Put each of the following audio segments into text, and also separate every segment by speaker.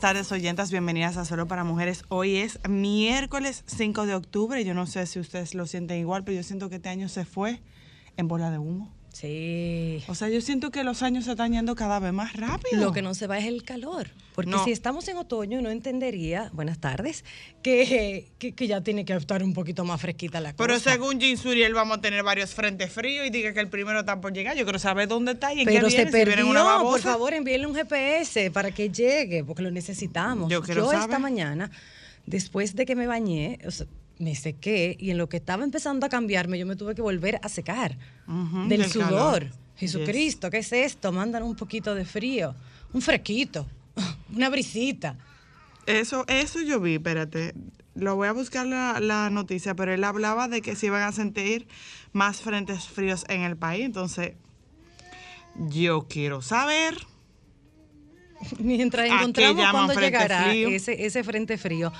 Speaker 1: Buenas tardes, oyentas. Bienvenidas a Solo para Mujeres. Hoy es miércoles 5 de octubre. Yo no sé si ustedes lo sienten igual, pero yo siento que este año se fue en bola de humo.
Speaker 2: Sí.
Speaker 1: O sea, yo siento que los años se están yendo cada vez más rápido.
Speaker 2: Lo que no se va es el calor. Porque
Speaker 1: No.
Speaker 2: si estamos en otoño, uno entendería, buenas tardes, que, que, que ya tiene que estar un poquito más fresquita la
Speaker 1: Pero
Speaker 2: cosa.
Speaker 1: según Jean Suriel vamos a tener varios frentes fríos y diga que el primero está por llegar. Yo quiero saber dónde está y en
Speaker 2: Pero
Speaker 1: qué
Speaker 2: se
Speaker 1: viene. si en
Speaker 2: perdió,
Speaker 1: una
Speaker 2: por favor, envíenle un GPS para que llegue, porque lo necesitamos.
Speaker 1: Yo quiero
Speaker 2: esta
Speaker 1: saber.
Speaker 2: mañana, después de que me bañé, o sea, me sequé y en lo que estaba empezando a cambiarme, yo me tuve que volver a secar del,
Speaker 1: del
Speaker 2: sudor.
Speaker 1: calor.
Speaker 2: Jesucristo, ¿qué es esto? Mandan un poquito de frío, un fresquito, una brisita.
Speaker 1: Eso, eso yo vi, espérate. Lo voy a buscar la, la noticia, pero él hablaba de que se iban a sentir más frentes fríos en el país. Entonces, yo quiero saber.
Speaker 2: Mientras
Speaker 1: ¿A qué
Speaker 2: encontramos
Speaker 1: frente
Speaker 2: llegará ese, ese frente frío.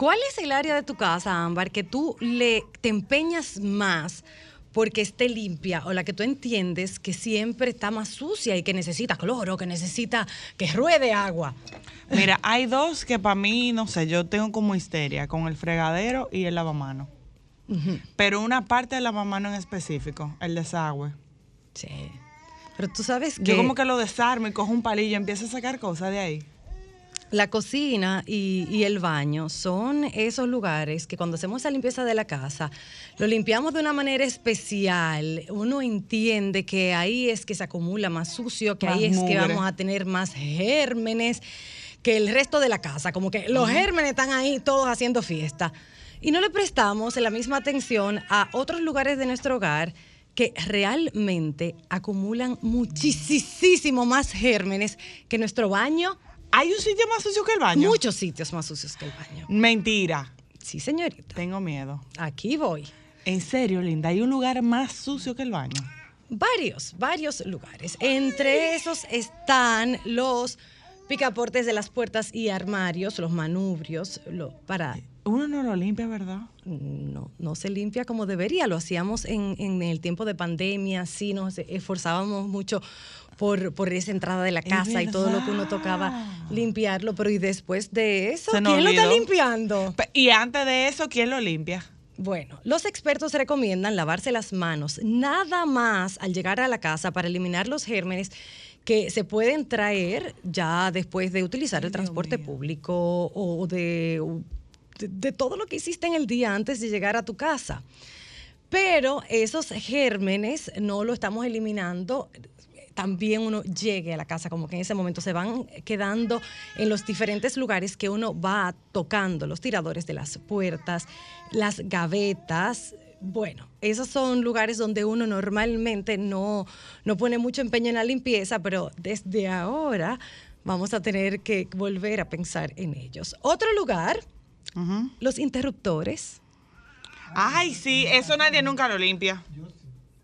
Speaker 2: ¿Cuál es el área de tu casa, Ámbar, que tú le te empeñas más porque esté limpia o la que tú entiendes que siempre está más sucia y que necesita cloro, que necesita que ruede agua?
Speaker 1: Mira, hay dos que para mí, no sé, yo tengo como histeria con el fregadero y el lavamano. Pero una parte del lavamano en específico, el desagüe.
Speaker 2: Sí. Pero tú sabes que
Speaker 1: Yo como que lo desarmo y cojo un palillo y empiezo a sacar cosas de ahí.
Speaker 2: La cocina y, y el baño son esos lugares que cuando hacemos la limpieza de la casa, lo limpiamos de una manera especial. Uno entiende que ahí es que se acumula más sucio, que
Speaker 1: Más
Speaker 2: ahí es que vamos a tener más gérmenes que el resto de la casa. Como que los gérmenes están ahí todos haciendo fiesta. Y no le prestamos la misma atención a otros lugares de nuestro hogar que realmente acumulan muchísimo más gérmenes que nuestro baño
Speaker 1: ¿Hay un sitio más sucio que el baño?
Speaker 2: Muchos sitios más sucios que el baño.
Speaker 1: Mentira.
Speaker 2: Sí, señorita.
Speaker 1: Tengo miedo.
Speaker 2: Aquí voy.
Speaker 1: En serio, Linda, hay un lugar más sucio que el baño.
Speaker 2: Varios, varios lugares. Entre esos están los picaportes de las puertas y armarios, los manubrios, lo, para...
Speaker 1: Uno no lo limpia, ¿verdad?
Speaker 2: No, no se limpia como debería. Lo hacíamos en, en el tiempo de pandemia, sí, nos esforzábamos mucho por, por esa entrada de la casa y todo lo que uno tocaba limpiarlo. Pero y después de eso, ¿quién lo está limpiando?
Speaker 1: Y antes de eso, ¿quién lo limpia?
Speaker 2: Bueno, los expertos recomiendan lavarse las manos nada más al llegar a la casa para eliminar los gérmenes que se pueden traer ya después de utilizar el transporte público o de, de, de todo lo que hiciste en el día antes de llegar a tu casa. Pero esos gérmenes no lo estamos eliminando también uno llegue a la casa, como que en ese momento se van quedando en los diferentes lugares que uno va tocando, los tiradores de las puertas, las gavetas. Bueno, esos son lugares donde uno normalmente no, no pone mucho empeño en la limpieza, pero desde ahora vamos a tener que volver a pensar en ellos. Otro lugar, los interruptores.
Speaker 1: Ay, sí, eso nadie nunca lo limpia.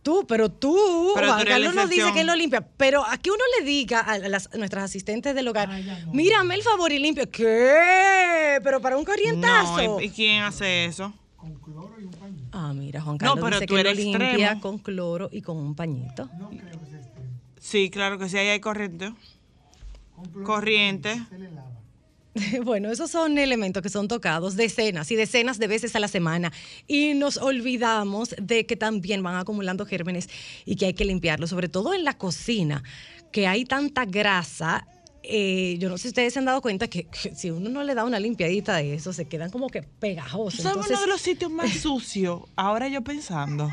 Speaker 2: Tú, pero tú,
Speaker 1: Pero
Speaker 2: Juan
Speaker 1: tú
Speaker 2: Carlos nos dice que él lo limpia. Pero aquí uno le diga a las, a nuestras asistentes del hogar, mírame el favor y limpia. ¿Qué? Pero para un corrientazo.
Speaker 1: No, ¿y- ¿y quién hace eso?
Speaker 2: Ah, mira, Juan
Speaker 1: No,
Speaker 2: Carlos
Speaker 1: pero
Speaker 2: dice
Speaker 1: tú
Speaker 2: que lo
Speaker 1: eres
Speaker 2: limpia
Speaker 1: extremo.
Speaker 2: con cloro y con un pañito.
Speaker 1: Sí, claro que sí, ahí hay corriente. Corriente.
Speaker 2: Bueno, esos son elementos que son tocados decenas y decenas de veces a la semana y nos olvidamos de que también van acumulando gérmenes y que hay que limpiarlos, sobre todo en la cocina, que hay tanta grasa. eh, yo no sé si ustedes se han dado cuenta que, que si uno no le da una limpiadita de eso, se quedan como que pegajosos.
Speaker 1: ¿Sabes
Speaker 2: Entonces,
Speaker 1: uno de los sitios más sucios? Ahora yo pensando.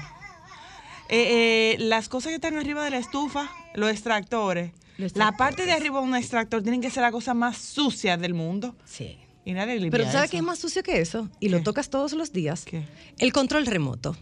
Speaker 1: eh, eh, las cosas que están arriba de la estufa, los extractores, la parte de arriba de un extractor tienen que ser la cosa más sucia del mundo.
Speaker 2: Sí.
Speaker 1: Y nadie limpia
Speaker 2: Pero ¿tú ¿sabes qué es más sucio que eso? Y lo tocas todos los días.
Speaker 1: ¿Qué?
Speaker 2: El control remoto.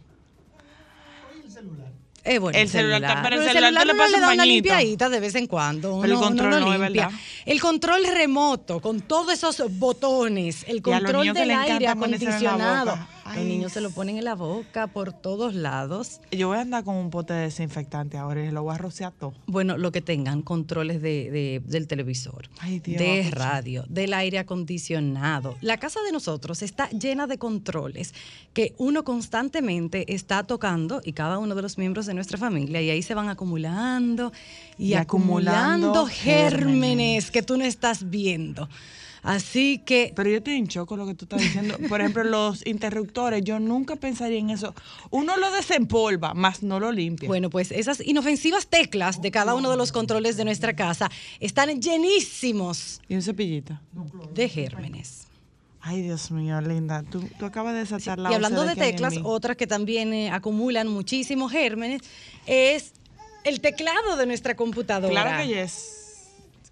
Speaker 2: Eh, bueno,
Speaker 1: El celular, pero el
Speaker 2: Pero
Speaker 1: celular tú le
Speaker 2: le
Speaker 1: un
Speaker 2: da una limpiadita de vez en cuando.
Speaker 1: Pero el control no,
Speaker 2: limpia.
Speaker 1: verdad.
Speaker 2: El control remoto, con todos esos botones, el control del aire
Speaker 1: ponérselo en la
Speaker 2: acondicionado. Los niños se lo ponen en la boca por todos lados.
Speaker 1: Yo voy a andar con un pote de desinfectante ahora y lo voy a rociar todo.
Speaker 2: Bueno, lo que tengan, controles de, de- del televisor,
Speaker 1: Ay, Dios,
Speaker 2: de radio, del aire acondicionado. La casa de nosotros está llena de controles que uno constantemente está tocando y cada uno de los miembros de nuestra familia y ahí se van acumulando y,
Speaker 1: Y acumulando
Speaker 2: acumulando gérmenes
Speaker 1: gérmenes.
Speaker 2: que tú no estás viendo. Así que
Speaker 1: Pero yo estoy en shock con lo que tú estás diciendo. Por ejemplo, los interruptores, yo nunca pensaría en eso. Uno lo desempolva, más no lo limpia.
Speaker 2: Bueno, pues esas inofensivas teclas de cada uno de los controles de nuestra casa están llenísimos
Speaker 1: Y un cepillito.
Speaker 2: de gérmenes.
Speaker 1: Ay, Dios mío, linda. Tú, tú acabas de desatar la
Speaker 2: y hablando de teclas, otras que también eh, acumulan muchísimos gérmenes es el teclado de nuestra computadora.
Speaker 1: Claro que yes.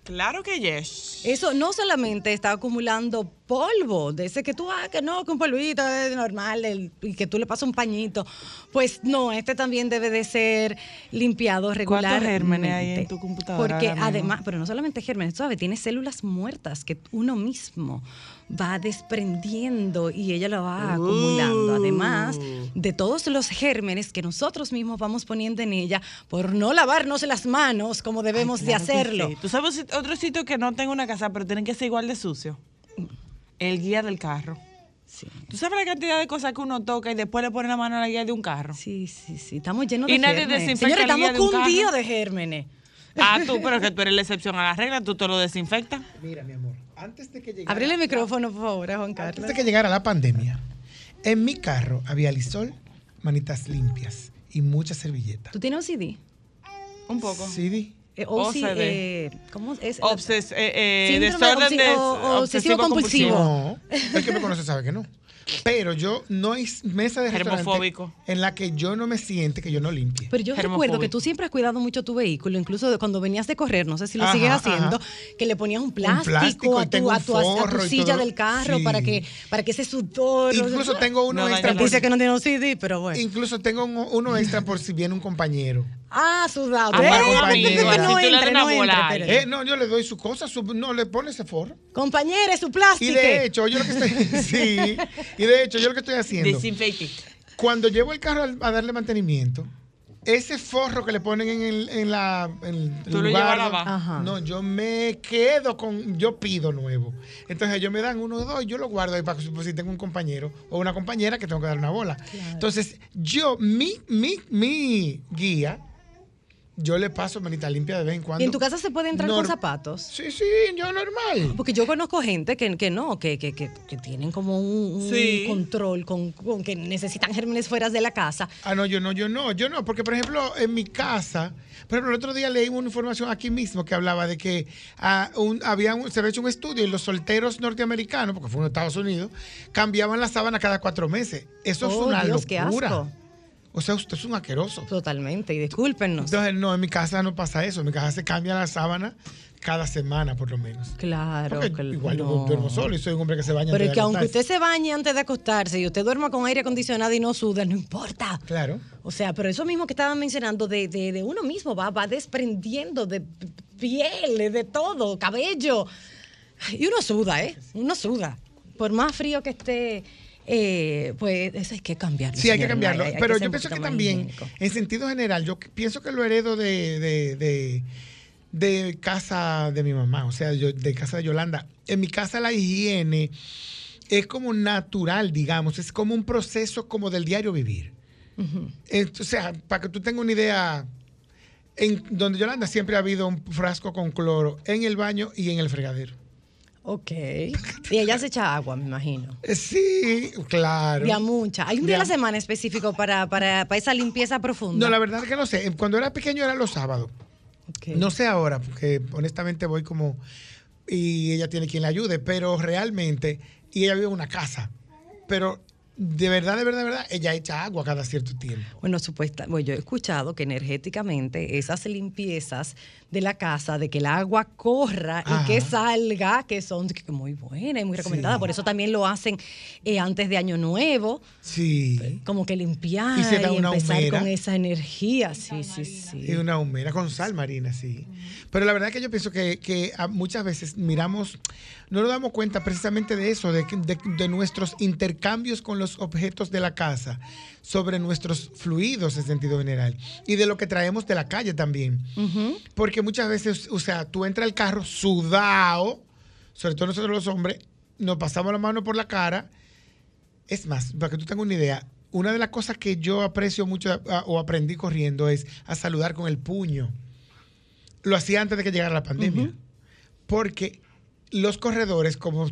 Speaker 1: Claro que yes.
Speaker 2: Eso no solamente está acumulando polvo, de ese que tú, ah, que no, que un polvito es normal el- y que tú le pasas un pañito. Pues no, este también debe de ser limpiado regularmente.
Speaker 1: gérmenes hay en tu computadora
Speaker 2: Porque además, pero no solamente gérmenes, tú sabes, tiene células muertas que uno mismo va desprendiendo y ella lo va acumulando. Además
Speaker 1: Uh.
Speaker 2: de todos los gérmenes que nosotros mismos vamos poniendo en ella por no lavarnos las manos como debemos
Speaker 1: Ay,
Speaker 2: de
Speaker 1: claro
Speaker 2: hacerlo.
Speaker 1: sí. ¿Tú sabes otro sitio que no tengo una casa, pero tienen que ser igual de sucio? El guía del carro.
Speaker 2: Sí.
Speaker 1: ¿Tú sabes la cantidad de cosas que uno toca y después le pone la mano a la guía de un carro?
Speaker 2: Sí, sí, sí. Estamos llenos
Speaker 1: Y
Speaker 2: de
Speaker 1: nadie
Speaker 2: gérmenes.
Speaker 1: desinfecta
Speaker 2: Señores, estamos cundidos de gérmenes.
Speaker 1: Ah, tú, pero que tú eres la excepción a la regla, tú te lo desinfectas.
Speaker 3: Mira, mi amor, antes de que llegara,
Speaker 2: Abrele el micrófono, por favor, a Juan
Speaker 3: antes
Speaker 2: Carlos.
Speaker 3: de que llegara la pandemia, en mi carro había lisol, manitas limpias y muchas servilletas.
Speaker 2: ¿Tú tienes OCD?
Speaker 1: Un poco.
Speaker 3: CD.
Speaker 2: Eh, OCD, eh, ¿Cómo es?
Speaker 1: Obses, eh, eh,
Speaker 2: Síndrome
Speaker 1: desorden de
Speaker 2: o- obsesivo compulsivo.
Speaker 3: No, el que me conoce sabe que no. Pero yo no hay mesa de restaurante en la que yo no me siente que yo no limpie.
Speaker 2: Pero yo recuerdo que tú siempre has cuidado mucho tu vehículo, incluso de cuando venías de correr, no sé si lo
Speaker 3: Ajá,
Speaker 2: sigues haciendo,
Speaker 3: ajá.
Speaker 2: que le ponías un plástico, a, tu, a,
Speaker 3: un
Speaker 2: tu, a silla del carro
Speaker 3: Sí.
Speaker 2: para que para que ese sudor...
Speaker 3: Incluso tengo uno
Speaker 1: No
Speaker 3: extra por
Speaker 2: Dice que no tiene OCD, pero bueno.
Speaker 3: incluso tengo un- uno extra por si viene un compañero.
Speaker 2: Ah, sudado.
Speaker 1: Ah,
Speaker 2: Eh, no
Speaker 1: tú le una
Speaker 2: entre.
Speaker 3: Eh, yo le doy su cosa, su- no le pone ese forro.
Speaker 2: Compañera, su plástico.
Speaker 3: Y de hecho, yo lo que estoy, sí, y de hecho, yo lo que estoy haciendo,
Speaker 1: Desinfecte.
Speaker 3: cuando llevo el carro a darle mantenimiento, ese forro que le ponen en el, en la, en el
Speaker 1: Tú lo llevas a
Speaker 3: ¿no? yo me quedo con, yo pido nuevo. Entonces ellos me dan uno o dos, yo lo guardo ahí para que por si tengo un compañero o una compañera que tengo que dar una bola. Entonces, yo, mi, mi, mi guía, yo le paso manita limpia de vez en cuando.
Speaker 2: ¿Y en tu casa se puede entrar con zapatos?
Speaker 3: Sí, sí, yo normal.
Speaker 2: Porque yo conozco gente que, que no, que, que, que, que tienen como un, control con, con que necesitan gérmenes fuera de la casa.
Speaker 3: Ah, no, yo no, yo no, yo no, porque por ejemplo, en mi casa, por ejemplo, el otro día leí una información aquí mismo que hablaba de que ah, un- había un- se había hecho un estudio y los solteros norteamericanos, porque fue en Estados Unidos, cambiaban la sábana cada cuatro meses. Eso es
Speaker 2: Oh,
Speaker 3: una
Speaker 2: Dios, qué
Speaker 3: locura.
Speaker 2: asco.
Speaker 3: O sea, usted es un asqueroso.
Speaker 2: Totalmente, y discúlpenos.
Speaker 3: Entonces, no, en mi casa no pasa eso. En mi casa se cambia la sábana cada semana, por lo menos.
Speaker 2: Claro, que
Speaker 3: igual yo duermo solo y soy un hombre que se baña
Speaker 2: Pero
Speaker 3: antes
Speaker 2: es
Speaker 3: de
Speaker 2: que aunque usted se bañe antes de acostarse y usted duerma con aire acondicionado y no suda, no importa.
Speaker 3: Claro.
Speaker 2: O sea, pero eso mismo que estaban mencionando de, de, de uno mismo va, va desprendiendo de piel, de todo, cabello. Y uno suda, ¿eh? Uno suda. Por más frío que esté, eh, pues eso hay que cambiarlo.
Speaker 3: Sí, hay que cambiarlo.
Speaker 2: Maya, hay
Speaker 3: Pero yo pienso que también,
Speaker 2: higiénico.
Speaker 3: en sentido general, yo pienso que lo heredo de, de, de- de casa de mi mamá, o sea, yo, de casa de Yolanda. En mi casa la higiene es como natural, digamos, es como un proceso como del diario vivir. O sea, para que tú tengas una idea, en donde Yolanda siempre ha habido un frasco con cloro en el baño y en el fregadero.
Speaker 2: Ok. Y ella se echa agua, me imagino.
Speaker 3: Eh, Sí, claro.
Speaker 2: Día mucha. Hay un día a la
Speaker 3: Ya.
Speaker 2: semana específico para, para, para esa limpieza profunda.
Speaker 3: No, la verdad es que no sé. Cuando era pequeño era los sábados. No sé ahora, porque honestamente voy como. Y ella tiene quien la ayude, pero realmente. Y ella vive en una casa. Pero de verdad, de verdad, de verdad, ella echa agua cada cierto tiempo.
Speaker 2: Bueno, supuesta, bueno, yo he escuchado que energéticamente esas limpiezas de la casa, de que el agua corra y que salga, que son muy buenas y muy recomendadas.
Speaker 3: Sí.
Speaker 2: Por eso también lo hacen eh, antes de Año Nuevo,
Speaker 3: Sí.
Speaker 2: como que limpiar
Speaker 3: Y
Speaker 2: y,
Speaker 3: se da una
Speaker 2: empezar
Speaker 3: humera.
Speaker 2: con esa energía. Sí, sí, sí.
Speaker 3: Y una humera con sal marina, sí. Pero la verdad que yo pienso que, que a- muchas veces miramos, no nos damos cuenta precisamente de eso, de- de nuestros intercambios con los objetos de la casa, sobre nuestros fluidos en sentido general, y de lo que traemos de la calle también. Porque muchas veces, o sea, tú entras al carro sudado, sobre todo nosotros los hombres, nos pasamos la mano por la cara. Es más, para que tú tengas una idea, una de las cosas que yo aprecio mucho a- o aprendí corriendo es a saludar con el puño. Lo hacía antes de que llegara la pandemia. Porque los corredores, como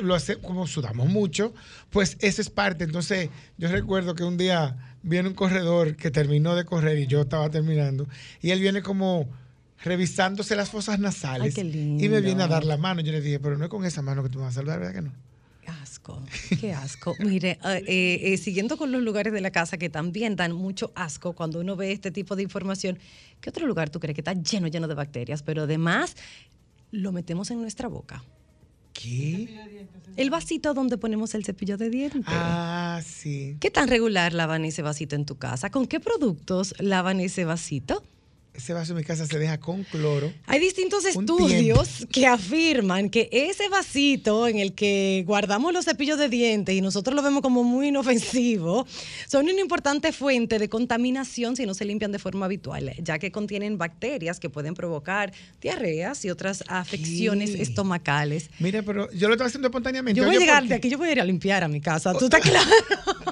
Speaker 3: lo hace, como sudamos mucho, pues eso es parte. Entonces, yo recuerdo que un día viene un corredor que terminó de correr y yo estaba terminando, y él viene como revisándose las fosas nasales
Speaker 2: Ay, qué
Speaker 3: y me viene a
Speaker 2: lindo.
Speaker 3: dar la mano. Yo le dije, pero no es con esa mano que tú me vas a saludar, ¿verdad que no?
Speaker 2: Qué asco, qué asco. Mire, eh, eh, eh, siguiendo con los lugares de la casa que también dan mucho asco cuando uno ve este tipo de información, ¿qué otro lugar tú crees que está lleno, lleno de bacterias? Pero además lo metemos en nuestra boca.
Speaker 3: ¿Qué?
Speaker 2: El vasito donde ponemos el cepillo de dientes.
Speaker 3: Ah, sí.
Speaker 2: ¿Qué tan regular lavan ese vasito en tu casa? ¿Con qué productos lavan ese vasito?
Speaker 3: Ese vaso en mi casa se deja con cloro.
Speaker 2: Hay distintos estudios que afirman que ese vasito en el que guardamos los cepillos de dientes y nosotros lo vemos como muy inofensivo, son una importante fuente de contaminación si no se limpian de forma habitual, ya que contienen bacterias que pueden provocar diarreas y otras afecciones estomacales.
Speaker 3: Mira, pero yo lo estaba haciendo espontáneamente.
Speaker 2: Yo voy a llegar
Speaker 3: ¿por
Speaker 2: de aquí, yo voy a ir a limpiar a mi casa. ¿Tú estás claro?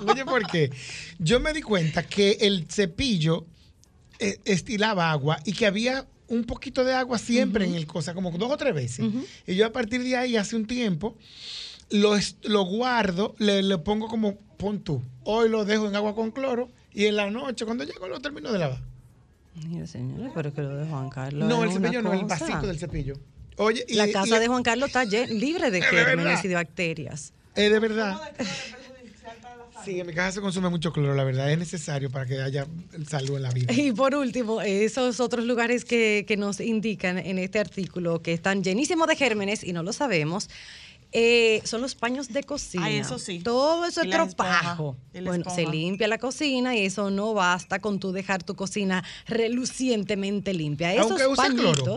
Speaker 3: Oye, ¿por qué? Yo me di cuenta que el cepillo estilaba agua y que había un poquito de agua siempre en el cosa, como dos o tres veces. Y yo a partir de ahí, hace un tiempo, lo, es- lo guardo, le, le pongo como, pon tú, hoy lo dejo en agua con cloro y en la noche, cuando llego, lo termino de lavar.
Speaker 2: Mira, señores, pero que lo de Juan Carlos.
Speaker 3: no, el
Speaker 2: es
Speaker 3: cepillo no, el vasito del cepillo. Oye, y,
Speaker 2: La casa
Speaker 3: y-
Speaker 2: de Juan Carlos está libre de gérmenes y de bacterias.
Speaker 3: Es de verdad. Sí, en mi casa se consume mucho cloro, la verdad. Es necesario para que haya salud en la vida.
Speaker 2: Y por último, esos otros lugares que, que nos indican en este artículo que están llenísimos de gérmenes y no lo sabemos, eh, son los paños de cocina.
Speaker 1: Ay, eso sí.
Speaker 2: Todo eso es tropajo. Bueno, se limpia la cocina y eso no basta con tú dejar tu cocina relucientemente limpia. Esos
Speaker 3: Aunque use cloro.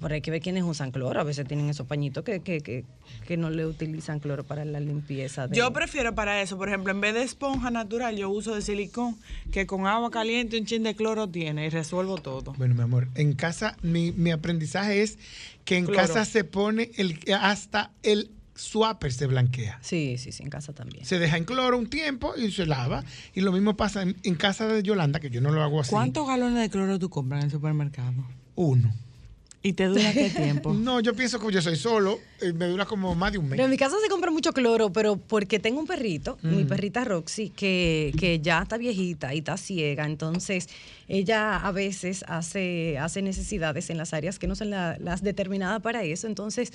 Speaker 2: Pero hay que ver quiénes usan cloro. A veces tienen esos pañitos que, que, que, que no le utilizan cloro para la limpieza. De...
Speaker 1: Yo prefiero para eso, por ejemplo, en vez de esponja natural, yo uso de silicón, que con agua caliente un chin de cloro tiene y resuelvo todo.
Speaker 3: Bueno, mi amor, en casa mi, mi aprendizaje es que en
Speaker 1: Cloro.
Speaker 3: casa se pone el hasta el swapper se blanquea.
Speaker 2: Sí, sí, sí, en casa también.
Speaker 3: Se deja en cloro un tiempo y se lava. Y lo mismo pasa en, en casa de Yolanda, que yo no lo hago así.
Speaker 1: ¿Cuántos galones de cloro tú compras en el supermercado?
Speaker 3: Uno.
Speaker 1: ¿Y te dura qué tiempo?
Speaker 3: No, yo pienso que yo soy solo, eh, me dura como más de un mes.
Speaker 2: Pero en mi casa se compra mucho cloro, pero porque tengo un perrito, mi perrita Roxy, que, que ya está viejita y está ciega. Entonces, ella a veces hace, hace necesidades en las áreas que no son la- las determinadas para eso. Entonces,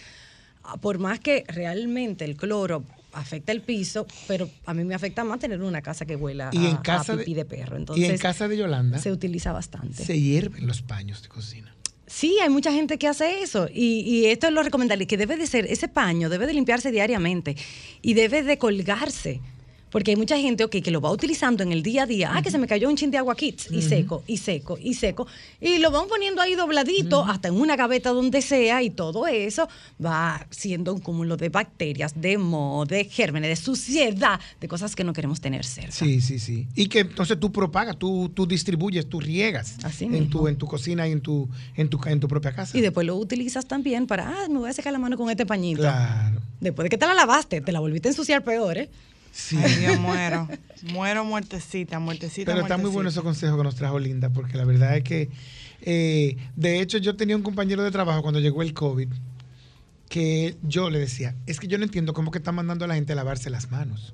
Speaker 2: ah, por más que realmente el cloro afecta el piso, pero a mí me afecta más tener una casa que huela
Speaker 3: y
Speaker 2: a,
Speaker 3: en
Speaker 2: a
Speaker 3: casa
Speaker 2: pipí de,
Speaker 3: de,
Speaker 2: perro.
Speaker 3: y
Speaker 2: Entonces,
Speaker 3: en casa de Yolanda
Speaker 2: se utiliza bastante.
Speaker 3: se hierven los paños de cocina.
Speaker 2: Sí, hay mucha gente que hace eso y, y esto es lo recomendable, que debe de ser, ese paño debe de limpiarse diariamente y debe de colgarse. Porque hay mucha gente okay, que lo va utilizando en el día a día. Ah, que se me cayó un chin de agua kits y seco, y seco, y seco. Y lo van poniendo ahí dobladito, hasta en una gaveta donde sea, y todo eso va siendo un cúmulo de bacterias, de moho, de gérmenes, de suciedad, de cosas que no queremos tener cerca.
Speaker 3: Sí, sí, sí. Y que entonces tú propagas, tú, tú distribuyes, tú riegas
Speaker 2: Así
Speaker 3: en
Speaker 2: mismo.
Speaker 3: tu, en tu cocina y en tu, en tu, en tu propia casa.
Speaker 2: Y después lo utilizas también para, ah, me voy a secar la mano con este pañito.
Speaker 3: Claro.
Speaker 2: Después de que te la lavaste, te la volviste a ensuciar peor, ¿eh?
Speaker 3: Sí.
Speaker 1: Ay, Dios, muero. Muero muertecita, muertecita,
Speaker 3: Pero está muy bueno esos consejos que nos trajo Linda, porque la verdad es que, eh, de hecho, yo tenía un compañero de trabajo cuando llegó el COVID, que yo le decía, es que yo no entiendo cómo que están mandando a la gente a lavarse las manos.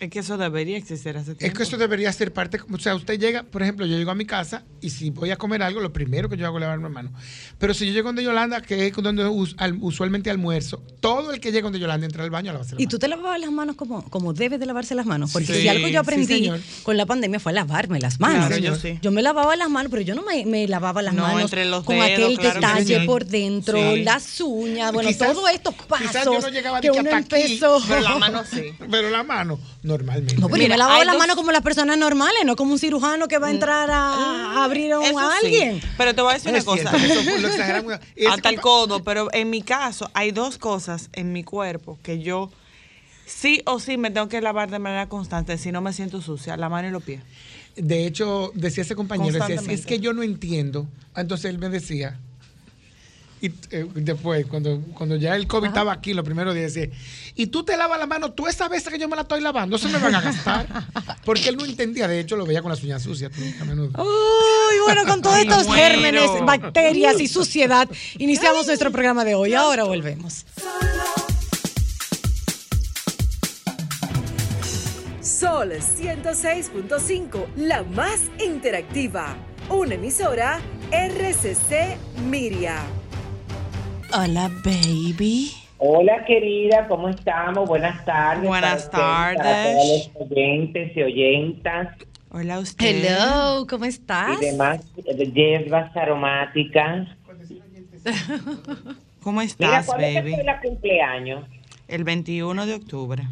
Speaker 1: Es que eso debería existir hace tiempo.
Speaker 3: Es que eso debería ser parte, o sea, usted llega, por ejemplo, yo llego a mi casa y si voy a comer algo, lo primero que yo hago es lavarme las manos. Pero si yo llego donde Yolanda, que es donde us- al- usualmente almuerzo, todo el que llega donde Yolanda entra al baño a lavarse las
Speaker 2: ¿Y
Speaker 3: manos.
Speaker 2: tú te lavabas las manos como, como debes de lavarse las manos? Porque
Speaker 1: Sí,
Speaker 2: si algo yo aprendí con la pandemia fue lavarme las manos.
Speaker 1: Claro, yo sí.
Speaker 2: Yo me lavaba las manos, pero yo no me, me lavaba las
Speaker 1: No,
Speaker 2: manos
Speaker 1: entre los
Speaker 2: con
Speaker 1: dedos,
Speaker 2: aquel
Speaker 1: claro
Speaker 2: detalle
Speaker 1: sí.
Speaker 2: por dentro,
Speaker 1: Sí.
Speaker 2: las uñas, bueno,
Speaker 3: Quizás-
Speaker 2: todos estos
Speaker 3: quizás yo
Speaker 2: pasos
Speaker 3: no llegaba
Speaker 2: que uno
Speaker 3: aquí,
Speaker 2: empezó.
Speaker 1: Pero la mano sí.
Speaker 3: Pero la mano, normalmente.
Speaker 2: No, pero yo
Speaker 1: Mira,
Speaker 2: me lavaba
Speaker 1: hay
Speaker 2: las
Speaker 1: dos-
Speaker 2: manos como las personas normales, no como un cirujano que va a entrar a, a abrir a, a
Speaker 1: sí.
Speaker 2: alguien.
Speaker 1: Pero te voy a decir una cosa.
Speaker 3: cierto, eso lo exageramos.
Speaker 1: Hasta el codo, pero en mi caso hay dos cosas en mi cuerpo que yo sí o sí me tengo que lavar de manera constante si no me siento sucia, la mano y los pies.
Speaker 3: De hecho, decía ese compañero, decía, es que yo no entiendo. Entonces él me decía, y eh, después, cuando, cuando ya el COVID estaba aquí, lo primero días decía, y tú te lavas la mano, tú esa vez que yo me la estoy lavando, se me van a gastar. Porque él no entendía, de hecho lo veía con las uñas sucias a menudo.
Speaker 2: Uy, bueno, con todos estos gérmenes, bacterias y suciedad, iniciamos nuestro programa de hoy. Ahora volvemos.
Speaker 4: Sol 106.5, la más interactiva. Una emisora RCC Miria.
Speaker 2: Hola, baby.
Speaker 5: Hola querida, ¿cómo estamos? Buenas tardes.
Speaker 1: Buenas
Speaker 5: para ustedes, Para
Speaker 1: tardes.
Speaker 5: todos los oyentes y oyentas
Speaker 1: Hola usted.
Speaker 2: Hello, ¿cómo estás?
Speaker 5: y demás hierbas aromáticas.
Speaker 1: ¿Cómo
Speaker 5: Mira,
Speaker 1: estás,
Speaker 5: ¿cuándo es que
Speaker 1: baby?
Speaker 5: fue la cumpleaños?
Speaker 1: El 21 de octubre.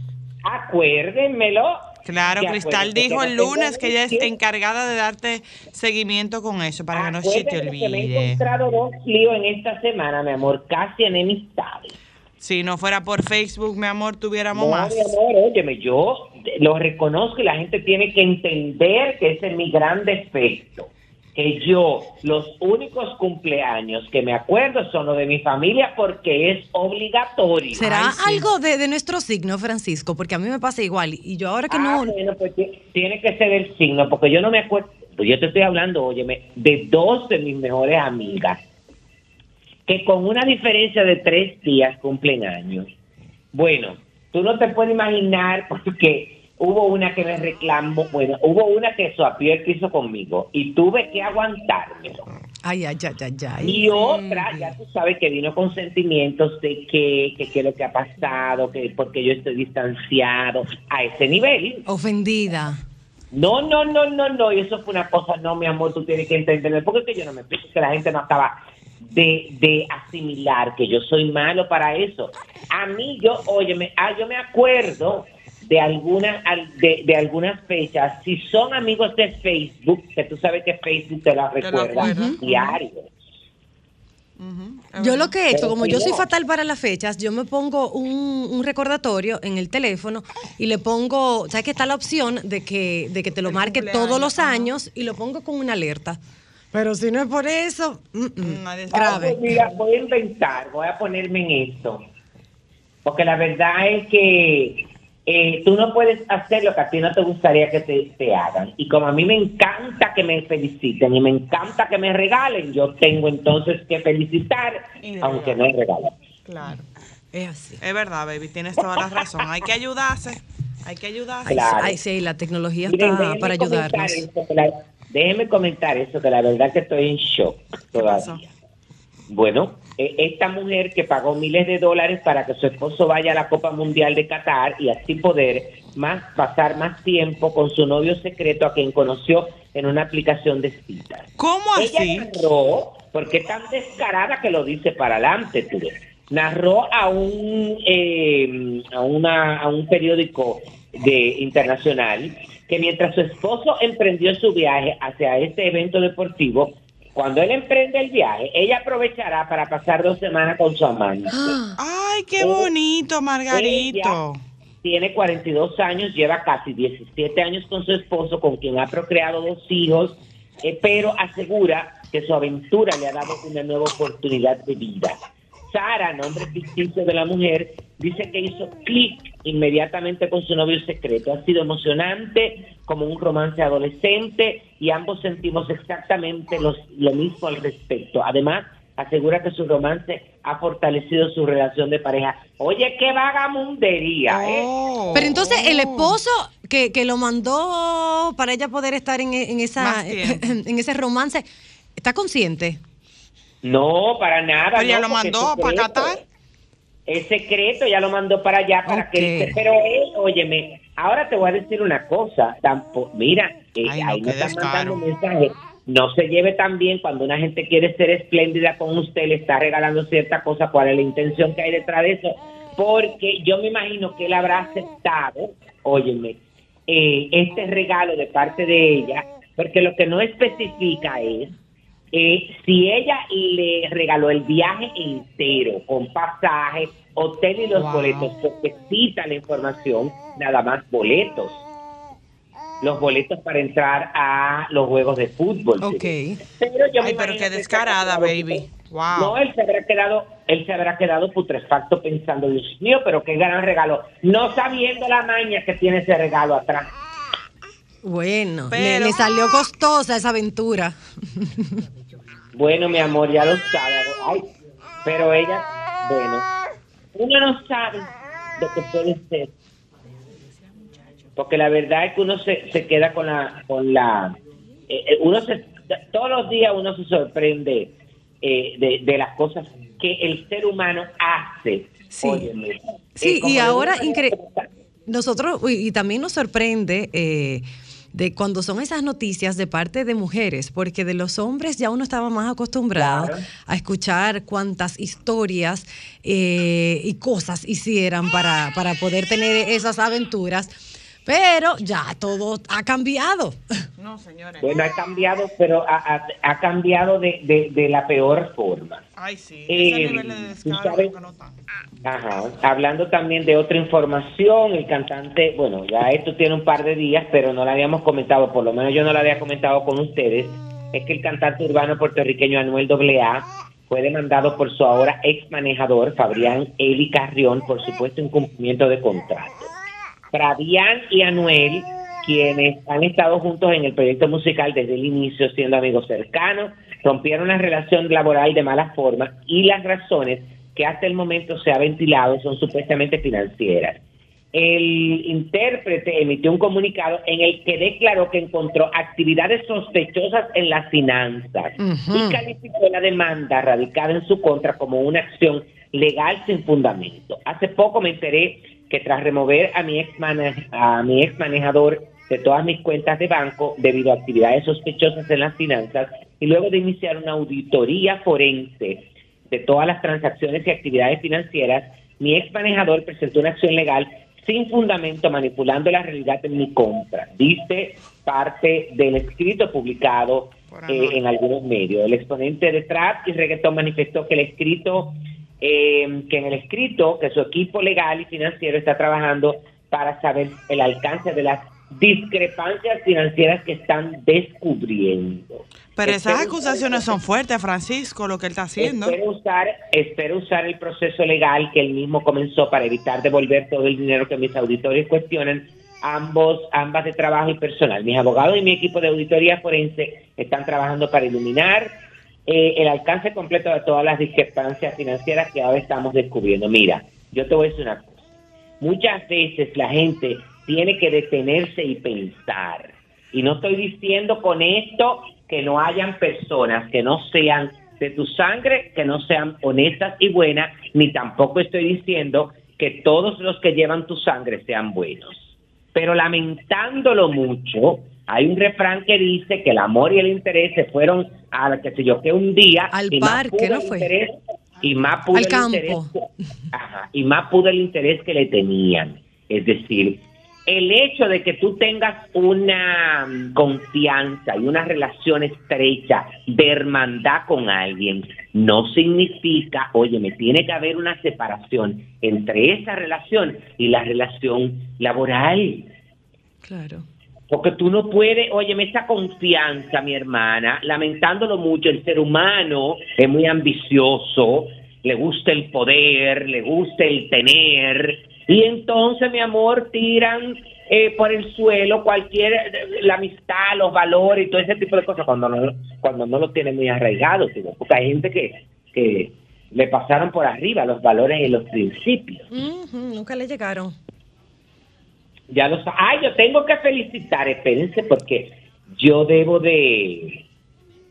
Speaker 5: Acuérdenmelo.
Speaker 1: Claro, Cristal dijo el lunes que ella es encargada de darte seguimiento con eso para que no se te
Speaker 5: que me he
Speaker 1: olvide.
Speaker 5: encontrado dos líos en esta semana, mi amor, casi enemistades.
Speaker 1: Si no fuera por Facebook, mi amor, tuviéramos
Speaker 5: No,
Speaker 1: más.
Speaker 5: mi amor, óyeme, yo lo reconozco y la gente tiene que entender que ese es mi gran defecto. Que yo, los únicos cumpleaños que me acuerdo son los de mi familia porque es obligatorio.
Speaker 2: ¿Será
Speaker 1: Ay, sí.
Speaker 2: algo de, de nuestro signo, Francisco? Porque a mí me pasa igual. Y yo ahora que
Speaker 5: Ah,
Speaker 2: no...
Speaker 5: bueno, pues ti- tiene que ser el signo, porque yo no me acuerdo. Pues yo te estoy hablando, óyeme, de dos de mis mejores amigas que con una diferencia de tres días cumplen años. Bueno, tú no te puedes imaginar porque hubo una que me reclamó, bueno, hubo una que suapió el piso conmigo y tuve que aguantármelo.
Speaker 2: Ay, ay, ay, ay, ay.
Speaker 5: Y otra, ya tú sabes que vino con sentimientos de que, que qué es lo que ha pasado, que porque yo estoy distanciado a ese nivel.
Speaker 2: Ofendida.
Speaker 5: No, no, no, no, no, y eso fue una cosa, no, mi amor, tú tienes que entenderme, porque es que yo no me explico que la gente no acaba de, de asimilar que yo soy malo para eso. A mí, yo, óyeme, ah, yo me acuerdo de algunas al- de, de algunas fechas, si son amigos de Facebook, que tú sabes que Facebook te la recuerda diario.
Speaker 2: Yo lo que he hecho, como yo soy fatal para las fechas, yo me pongo un, un recordatorio en el teléfono y le pongo, ¿sabes que está la opción de que, de que te lo marque todos los años y lo pongo con una alerta? Pero si no es por eso, mm, mm,
Speaker 1: Nadie es
Speaker 5: Ah,
Speaker 2: grave.
Speaker 5: pues mira, voy a inventar, voy a ponerme en esto. Porque la verdad es que eh, tú no puedes hacer lo que a ti no te gustaría que te, te hagan. Y como a mí me encanta que me feliciten y me encanta que me regalen, yo tengo entonces que felicitar,
Speaker 1: Y
Speaker 5: aunque no regalen.
Speaker 1: Claro.
Speaker 2: Es así.
Speaker 1: Es verdad, baby, tienes toda la razón. Hay que ayudarse. Hay que ayudarse.
Speaker 2: Ay,
Speaker 5: Claro.
Speaker 2: ay, sí, la tecnología
Speaker 5: Miren,
Speaker 2: está para ayudarnos.
Speaker 5: la- déjenme comentar eso, que la verdad que estoy en shock todavía.
Speaker 1: pasó?
Speaker 5: Bueno, esta mujer que pagó miles de dólares para que su esposo vaya a la Copa Mundial de Qatar y así poder más pasar más tiempo con su novio secreto a quien conoció en una aplicación de citas.
Speaker 1: ¿Cómo así?
Speaker 5: Ella narró, porque tan descarada que lo dice para adelante, tú. Narró a un eh, a una a un periódico de internacional que mientras su esposo emprendió su viaje hacia este evento deportivo, cuando él emprende el viaje, ella aprovechará para pasar dos semanas con su amante.
Speaker 1: Ay, qué bonito, Margarito.
Speaker 5: Ella tiene 42 años, lleva casi 17 años con su esposo, con quien ha procreado dos hijos, eh, pero asegura que su aventura le ha dado una nueva oportunidad de vida. Sara, nombre ficticio de la mujer, dice que hizo clic inmediatamente con su novio secreto. Ha sido emocionante, como un romance adolescente, y ambos sentimos exactamente los- lo mismo al respecto. Además, asegura que su romance ha fortalecido su relación de pareja. Oye, qué vagamundería, ¿eh?
Speaker 1: Oh.
Speaker 2: Pero entonces el esposo que, que lo mandó para ella poder estar en, en esa en ese romance, ¿está consciente?
Speaker 5: No, para nada.
Speaker 1: Pero
Speaker 5: no,
Speaker 1: lo mandó para. Qatar.
Speaker 5: Es secreto, ya lo mandó para allá para que pero él, óyeme, ahora te voy a decir una cosa, tampoco, mira, eh,
Speaker 1: Ay,
Speaker 5: ahí no están
Speaker 1: descaro.
Speaker 5: mandando mensajes. No se lleve tan bien cuando una gente quiere ser espléndida con usted, le está regalando cierta cosa, cuál es la intención que hay detrás de eso, porque yo me imagino que él habrá aceptado, óyeme, eh, este regalo de parte de ella, porque lo que no especifica es eh, si ella le regaló el viaje entero, con pasaje, hotel y los
Speaker 1: Wow.
Speaker 5: boletos, porque cita la información, nada más boletos. Los boletos para entrar a los juegos de fútbol.
Speaker 2: Ok.
Speaker 5: Pero yo me
Speaker 1: Ay, pero qué descarada, baby. Wow.
Speaker 5: No, él se habrá quedado, él se habrá quedado putrefacto pensando, Dios mío, pero qué gran regalo. No sabiendo la maña que tiene ese regalo atrás.
Speaker 2: Bueno, le, salió costosa esa aventura.
Speaker 5: Bueno, mi amor, ya lo sabe. Ay, pero ella, bueno, uno no sabe lo que puede ser. Porque la verdad es que uno se, se queda con la, con la, eh, eh, uno se, todos los días uno se sorprende eh, de, de las cosas que el ser humano hace.
Speaker 2: Sí.
Speaker 5: Óyeme.
Speaker 2: Sí,
Speaker 5: Eh,
Speaker 2: y ahora incre- nosotros, y, y también nos sorprende eh, de cuando son esas noticias de parte de mujeres, porque de los hombres ya uno estaba más acostumbrado
Speaker 5: Claro.
Speaker 2: a escuchar cuántas historias eh, y cosas hicieran para, para poder tener esas aventuras, pero ya todo ha cambiado.
Speaker 1: No, señores.
Speaker 5: Bueno, ha cambiado, pero ha, ha- ha cambiado de, de, de la peor forma.
Speaker 1: Ay, sí.
Speaker 5: Eh,
Speaker 1: nivel de no.
Speaker 5: Ajá. Hablando también de otra información, el cantante, bueno, ya esto tiene un par de días, pero no la habíamos comentado, por lo menos yo no la había comentado con ustedes, es que el cantante urbano puertorriqueño Anuel AA fue demandado por su ahora ex manejador, Fabián Eli Carrión, por supuesto incumplimiento de contrato. Fabián y Anuel, quienes han estado juntos en el proyecto musical desde el inicio, siendo amigos cercanos, rompieron la relación laboral de mala forma y las razones que hasta el momento se ha ventilado son supuestamente financieras. El intérprete emitió un comunicado en el que declaró que encontró actividades sospechosas en las finanzas
Speaker 2: Ujú.
Speaker 5: y calificó la demanda radicada en su contra como una acción legal sin fundamento. Hace poco me enteré que tras remover a mi ex a mi ex manejador de todas mis cuentas de banco debido a actividades sospechosas en las finanzas y luego de iniciar una auditoría forense de todas las transacciones y actividades financieras, mi ex manejador presentó una acción legal sin fundamento manipulando la realidad en mi contra. Dice parte del escrito publicado eh, en algunos medios. El exponente de trap y reggaetón manifestó que el escrito, eh, que en el escrito, que su equipo legal y financiero está trabajando para saber el alcance de las discrepancias financieras que están descubriendo.
Speaker 1: Pero esas
Speaker 5: Espero
Speaker 1: acusaciones
Speaker 5: usar-
Speaker 1: son fuertes, Francisco, lo que él está haciendo.
Speaker 5: Espero usar, espero usar el proceso legal que él mismo comenzó para evitar devolver todo el dinero que mis auditores cuestionan, ambos, ambas de trabajo y personal. Mis abogados y mi equipo de auditoría forense están trabajando para iluminar eh, el alcance completo de todas las discrepancias financieras que ahora estamos descubriendo. Mira, yo te voy a decir una cosa. Muchas veces la gente tiene que detenerse y pensar. Y no estoy diciendo con esto que no hayan personas que no sean de tu sangre, que no sean honestas y buenas, ni tampoco estoy diciendo que todos los que llevan tu sangre sean buenos. Pero lamentándolo mucho, hay un refrán que dice que el amor y el interés se fueron a, qué sé yo, que un día...
Speaker 2: Al
Speaker 5: y
Speaker 2: parque, ¿no fue?
Speaker 5: interés- y más pudo
Speaker 2: Al
Speaker 5: el
Speaker 2: campo.
Speaker 5: interés Ajá, y más pudo el interés que le tenían. Es decir, el hecho de que tú tengas una mm, confianza y una relación estrecha de hermandad con alguien no significa, oye, me tiene que haber una separación entre esa relación y la relación laboral.
Speaker 2: Claro.
Speaker 5: Porque tú no puedes, óyeme, esa confianza, mi hermana, lamentándolo mucho, el ser humano es muy ambicioso, le gusta el poder, le gusta el tener, y entonces, mi amor, tiran eh, por el suelo cualquier, la amistad, los valores y todo ese tipo de cosas cuando no, cuando no lo tiene muy arraigado, sino porque hay gente que, que le pasaron por arriba los valores y los principios.
Speaker 2: Ujú, nunca le llegaron.
Speaker 5: Ya lo sa- Ay, yo tengo que felicitar, espérense, porque yo debo de,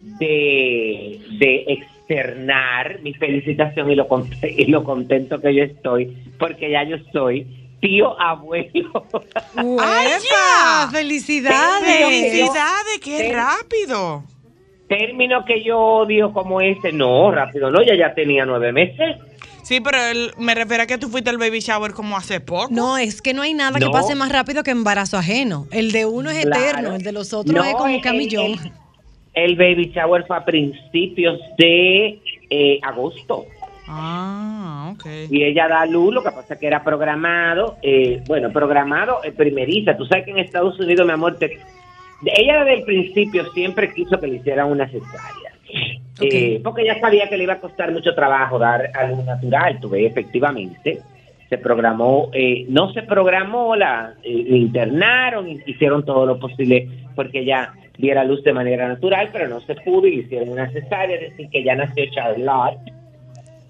Speaker 5: de, de externar mi felicitación y lo, con- y lo contento que yo estoy, porque ya yo soy tío abuelo.
Speaker 1: ¡Ay,
Speaker 2: ¡Uepa!
Speaker 1: ya!
Speaker 2: ¡Felicidades!
Speaker 1: ¡Felicidades! ¡Qué rápido!
Speaker 5: Término que yo odio como ese, no, rápido, no, ya ya tenía nueve meses.
Speaker 1: Sí, pero él- me refiero a que tú fuiste al baby shower como hace poco.
Speaker 2: No, es que no hay nada que pase más rápido que embarazo ajeno. El de uno es
Speaker 5: Claro.
Speaker 2: eterno, el de los otros
Speaker 5: No,
Speaker 2: es como camillón.
Speaker 5: El, el baby shower fue a principios de eh, agosto.
Speaker 1: Ah, ok.
Speaker 5: y ella da luz, lo que pasa es que era programado, eh, bueno, programado eh, primeriza. Tú sabes que en Estados Unidos, mi amor, te- ella desde el principio siempre quiso que le hicieran una cesárea. Eh, porque ella sabía que le iba a costar mucho trabajo dar a luz natural, tú ves, efectivamente. Se programó, eh, no se programó, la eh, internaron, hicieron todo lo posible porque ella diera luz de manera natural, pero no se pudo y hicieron una cesárea, es decir, que ya nació Charlotte.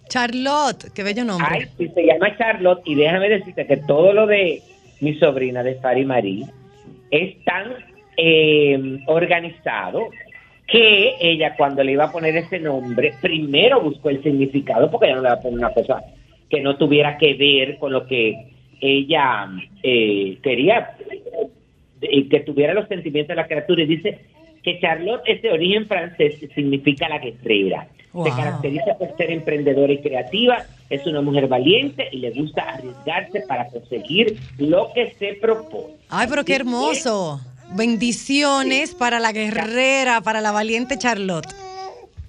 Speaker 2: Charlotte, qué bello nombre.
Speaker 5: Ay, sí, se llama Charlotte y déjame decirte que todo lo de mi sobrina de Fari Marí es tan eh, organizado que ella cuando le iba a poner ese nombre, primero buscó el significado porque ella no le va a poner una cosa que no tuviera que ver con lo que ella eh, quería y que tuviera los sentimientos de la criatura y dice que Charlotte es de origen francés y significa la guerrera. Se
Speaker 2: Wow.
Speaker 5: caracteriza por ser emprendedora y creativa, es una mujer valiente y le gusta arriesgarse para conseguir lo que se propone.
Speaker 2: Ay, pero qué hermoso. Bendiciones para la guerrera, para la valiente Charlotte.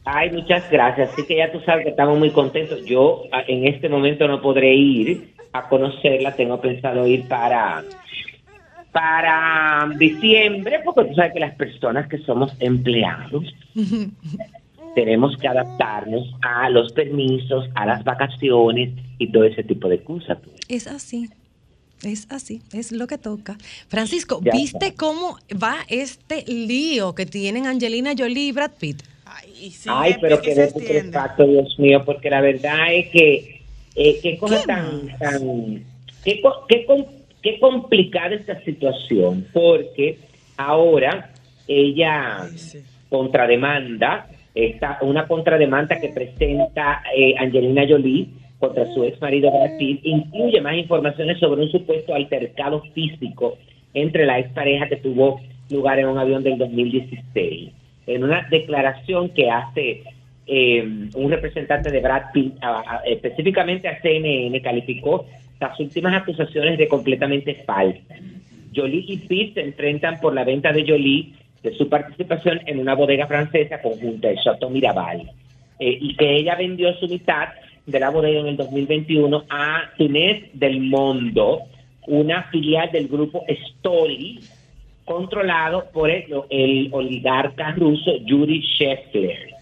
Speaker 5: Ay, muchas gracias. Así que ya tú sabes que estamos muy contentos. Yo en este momento no podré ir a conocerla. Tengo pensado ir para para diciembre, porque tú sabes que las personas que somos empleados tenemos que adaptarnos a los permisos, a las vacaciones y todo ese tipo de cosas.
Speaker 2: Es así. Es así, es lo que toca. Francisco,
Speaker 5: Ya
Speaker 2: ¿viste cómo va este lío que tienen Angelina Jolie y Brad Pitt?
Speaker 1: Ay, sí,
Speaker 5: Ay, pero
Speaker 1: que
Speaker 5: qué facto, Dios mío, porque la verdad es que eh, qué cosa
Speaker 1: ¿Qué
Speaker 5: tan, tan qué, co- qué, qué complicada esta situación, porque ahora ella
Speaker 1: Ay, sí.
Speaker 5: contrademanda, está una contrademanda que presenta eh, Angelina Jolie contra su ex marido Brad Pitt, incluye más informaciones sobre un supuesto altercado físico entre la expareja que tuvo lugar en un avión del 2016. En una declaración que hace eh, un representante de Brad Pitt, a- a- específicamente a CNN, calificó las últimas acusaciones de completamente falsas. Jolie y Pitt se enfrentan por la venta de Jolie de su participación en una bodega francesa conjunta, el Chateau Miraval, eh, y que ella vendió su mitad de la bodega en el 2021 a Túnez del Mundo, una filial del grupo Stoli, controlado por el, oligarca ruso Yuri Shefler.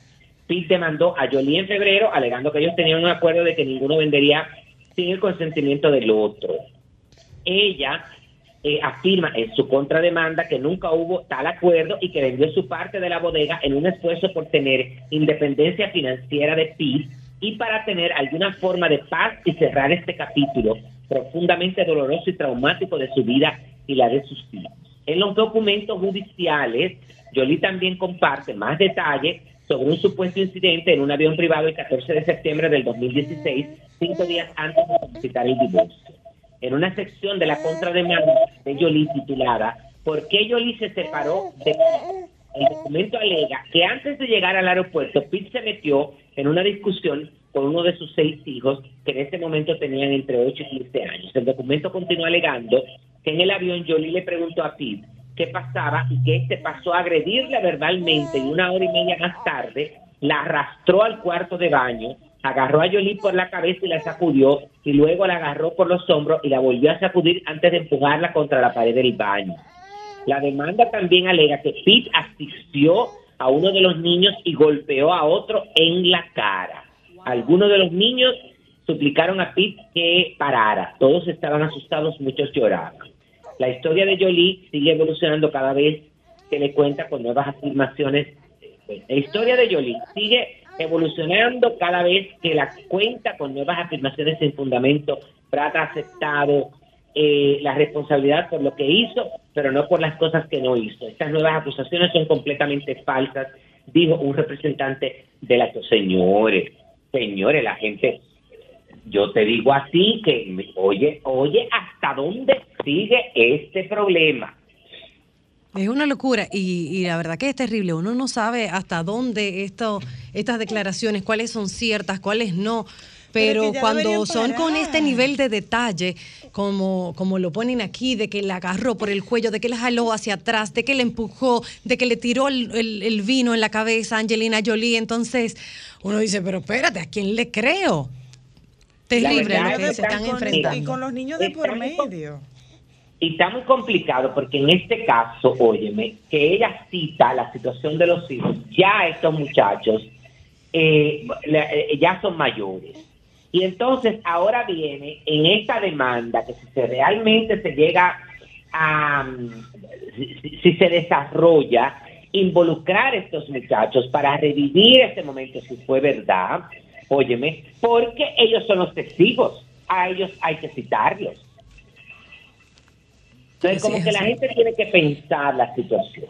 Speaker 5: Pitt demandó a Jolie en febrero, alegando que ellos tenían un acuerdo de que ninguno vendería sin el consentimiento del otro. Ella eh, afirma en su contrademanda que nunca hubo tal acuerdo y que vendió su parte de la bodega en un esfuerzo por tener independencia financiera de Pitt y para tener alguna forma de paz y cerrar este capítulo profundamente doloroso y traumático de su vida y la de sus hijos. En los documentos judiciales, Jolie también comparte más detalles sobre un supuesto incidente en un avión privado el 14 de septiembre del 2016, cinco días antes de solicitar el divorcio. En una sección de la contrademanda de Jolie titulada ¿Por qué Jolie se separó de Pitt?", El documento alega que antes de llegar al aeropuerto, Pitt se metió en una discusión con uno de sus seis hijos, que en ese momento tenían entre 8 y 15 años. El documento continúa alegando que en el avión Jolie le preguntó a Pitt qué pasaba y que este pasó a agredirla verbalmente y una hora y media más tarde la arrastró al cuarto de baño, agarró a Jolie por la cabeza y la sacudió y luego la agarró por los hombros y la volvió a sacudir antes de empujarla contra la pared del baño. La demanda también alega que Pitt asfixió a uno de los niños y golpeó a otro en la cara. Algunos de los niños suplicaron a Pitt que parara. Todos estaban asustados, muchos lloraban. La historia de Jolie sigue evolucionando cada vez que le cuenta con nuevas afirmaciones. La historia de Jolie sigue evolucionando cada vez que la cuenta con nuevas afirmaciones sin fundamento, Prat ha aceptado eh, la responsabilidad por lo que hizo, pero no por las cosas que no hizo. Estas nuevas acusaciones son completamente falsas, dijo un representante de la señores, señores, la gente, yo te digo así que, oye, oye, ¿hasta dónde sigue este problema?
Speaker 2: Es una locura y, y la verdad que es terrible. Uno no sabe hasta dónde esto, estas declaraciones, cuáles son ciertas, cuáles no.
Speaker 1: Pero
Speaker 2: cuando son con este nivel de detalle, como, como lo ponen aquí, de que la agarró por el cuello, de que la jaló hacia atrás, de que le empujó, de que le tiró el, el- el vino en la cabeza a Angelina Jolie, entonces uno dice, pero espérate, ¿a quién le creo? Terrible lo que se están
Speaker 1: con-
Speaker 2: enfrentando.
Speaker 1: Y con los niños de por medio.
Speaker 5: Y está muy complicado porque en este caso, óyeme, que ella cita la situación de los hijos, ya estos muchachos eh, la- eh, ya son mayores. Y entonces ahora viene en esta demanda que si se realmente se llega a, si, se desarrolla, involucrar a estos muchachos para revivir ese momento si fue verdad, óyeme, porque ellos son los testigos, a ellos hay que citarlos. Entonces, como que la gente tiene que pensar la situación.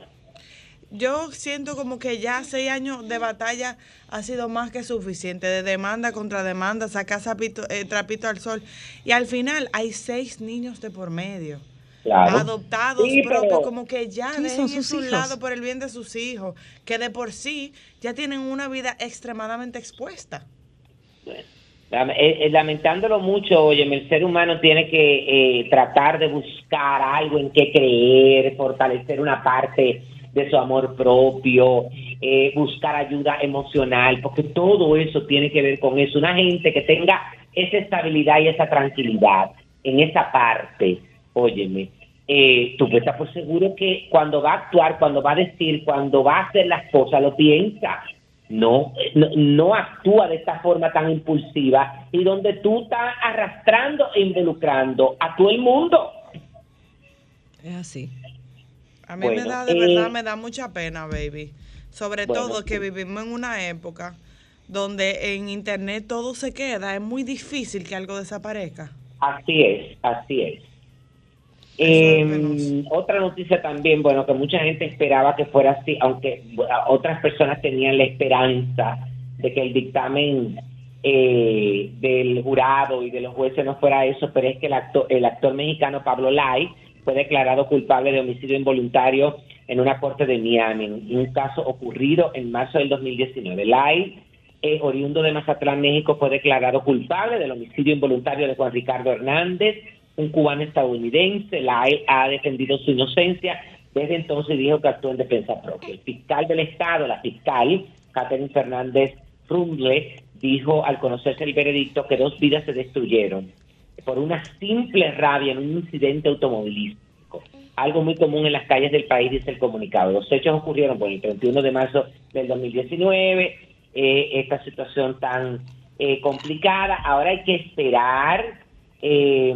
Speaker 1: Yo siento como que ya seis años de batalla ha sido más que suficiente, de demanda contra demanda, sacar sapito, eh, trapito al sol. Y al final hay seis niños de por medio,
Speaker 5: Claro.
Speaker 1: adoptados
Speaker 5: Sí,
Speaker 1: propios,
Speaker 5: pero-
Speaker 1: como que ya
Speaker 2: Sí,
Speaker 1: dejen
Speaker 2: sus hijos.
Speaker 1: lado por el bien de sus hijos, que de por sí ya tienen una vida extremadamente expuesta.
Speaker 5: Lam- eh, eh, Lamentándolo mucho, oye, el ser humano tiene que eh, tratar de buscar algo en qué creer, fortalecer una parte de su amor propio, eh, buscar ayuda emocional, porque todo eso tiene que ver con eso. Una gente que tenga esa estabilidad y esa tranquilidad en esa parte, óyeme, eh, tú estar por seguro que cuando va a actuar, cuando va a decir, cuando va a hacer las cosas, lo piensa. No, no, no actúa de esta forma tan impulsiva y donde tú estás arrastrando e involucrando a todo el mundo.
Speaker 2: Es así.
Speaker 1: A mí
Speaker 5: Bueno,
Speaker 1: me da, de
Speaker 5: eh,
Speaker 1: verdad, me da mucha pena, baby. Sobre
Speaker 5: Bueno,
Speaker 1: todo que
Speaker 5: sí.
Speaker 1: vivimos en una época donde en internet todo se queda. Es muy difícil que algo desaparezca.
Speaker 5: Así es, así es. Eh, otra noticia también, bueno, que mucha gente esperaba que fuera así, aunque otras personas tenían la esperanza de que el dictamen eh, del jurado y de los jueces no fuera eso, pero es que el actor, el actor mexicano Pablo Lai fue declarado culpable de homicidio involuntario en una corte de Miami, un caso ocurrido en marzo del 2019. Lai eh, oriundo de Mazatlán, México, fue declarado culpable del homicidio involuntario de Juan Ricardo Hernández, un cubano estadounidense. La AE ha defendido su inocencia. Desde entonces dijo que actuó en defensa propia. El fiscal del Estado, la fiscal, Catherine Fernández Frumble, dijo al conocerse el veredicto que dos vidas se destruyeron por una simple rabia en un incidente automovilístico. Algo muy común en las calles del país, dice el comunicado. Los hechos ocurrieron bueno, el 31 de marzo del 2019, eh, esta situación tan eh, complicada. Ahora hay que esperar eh,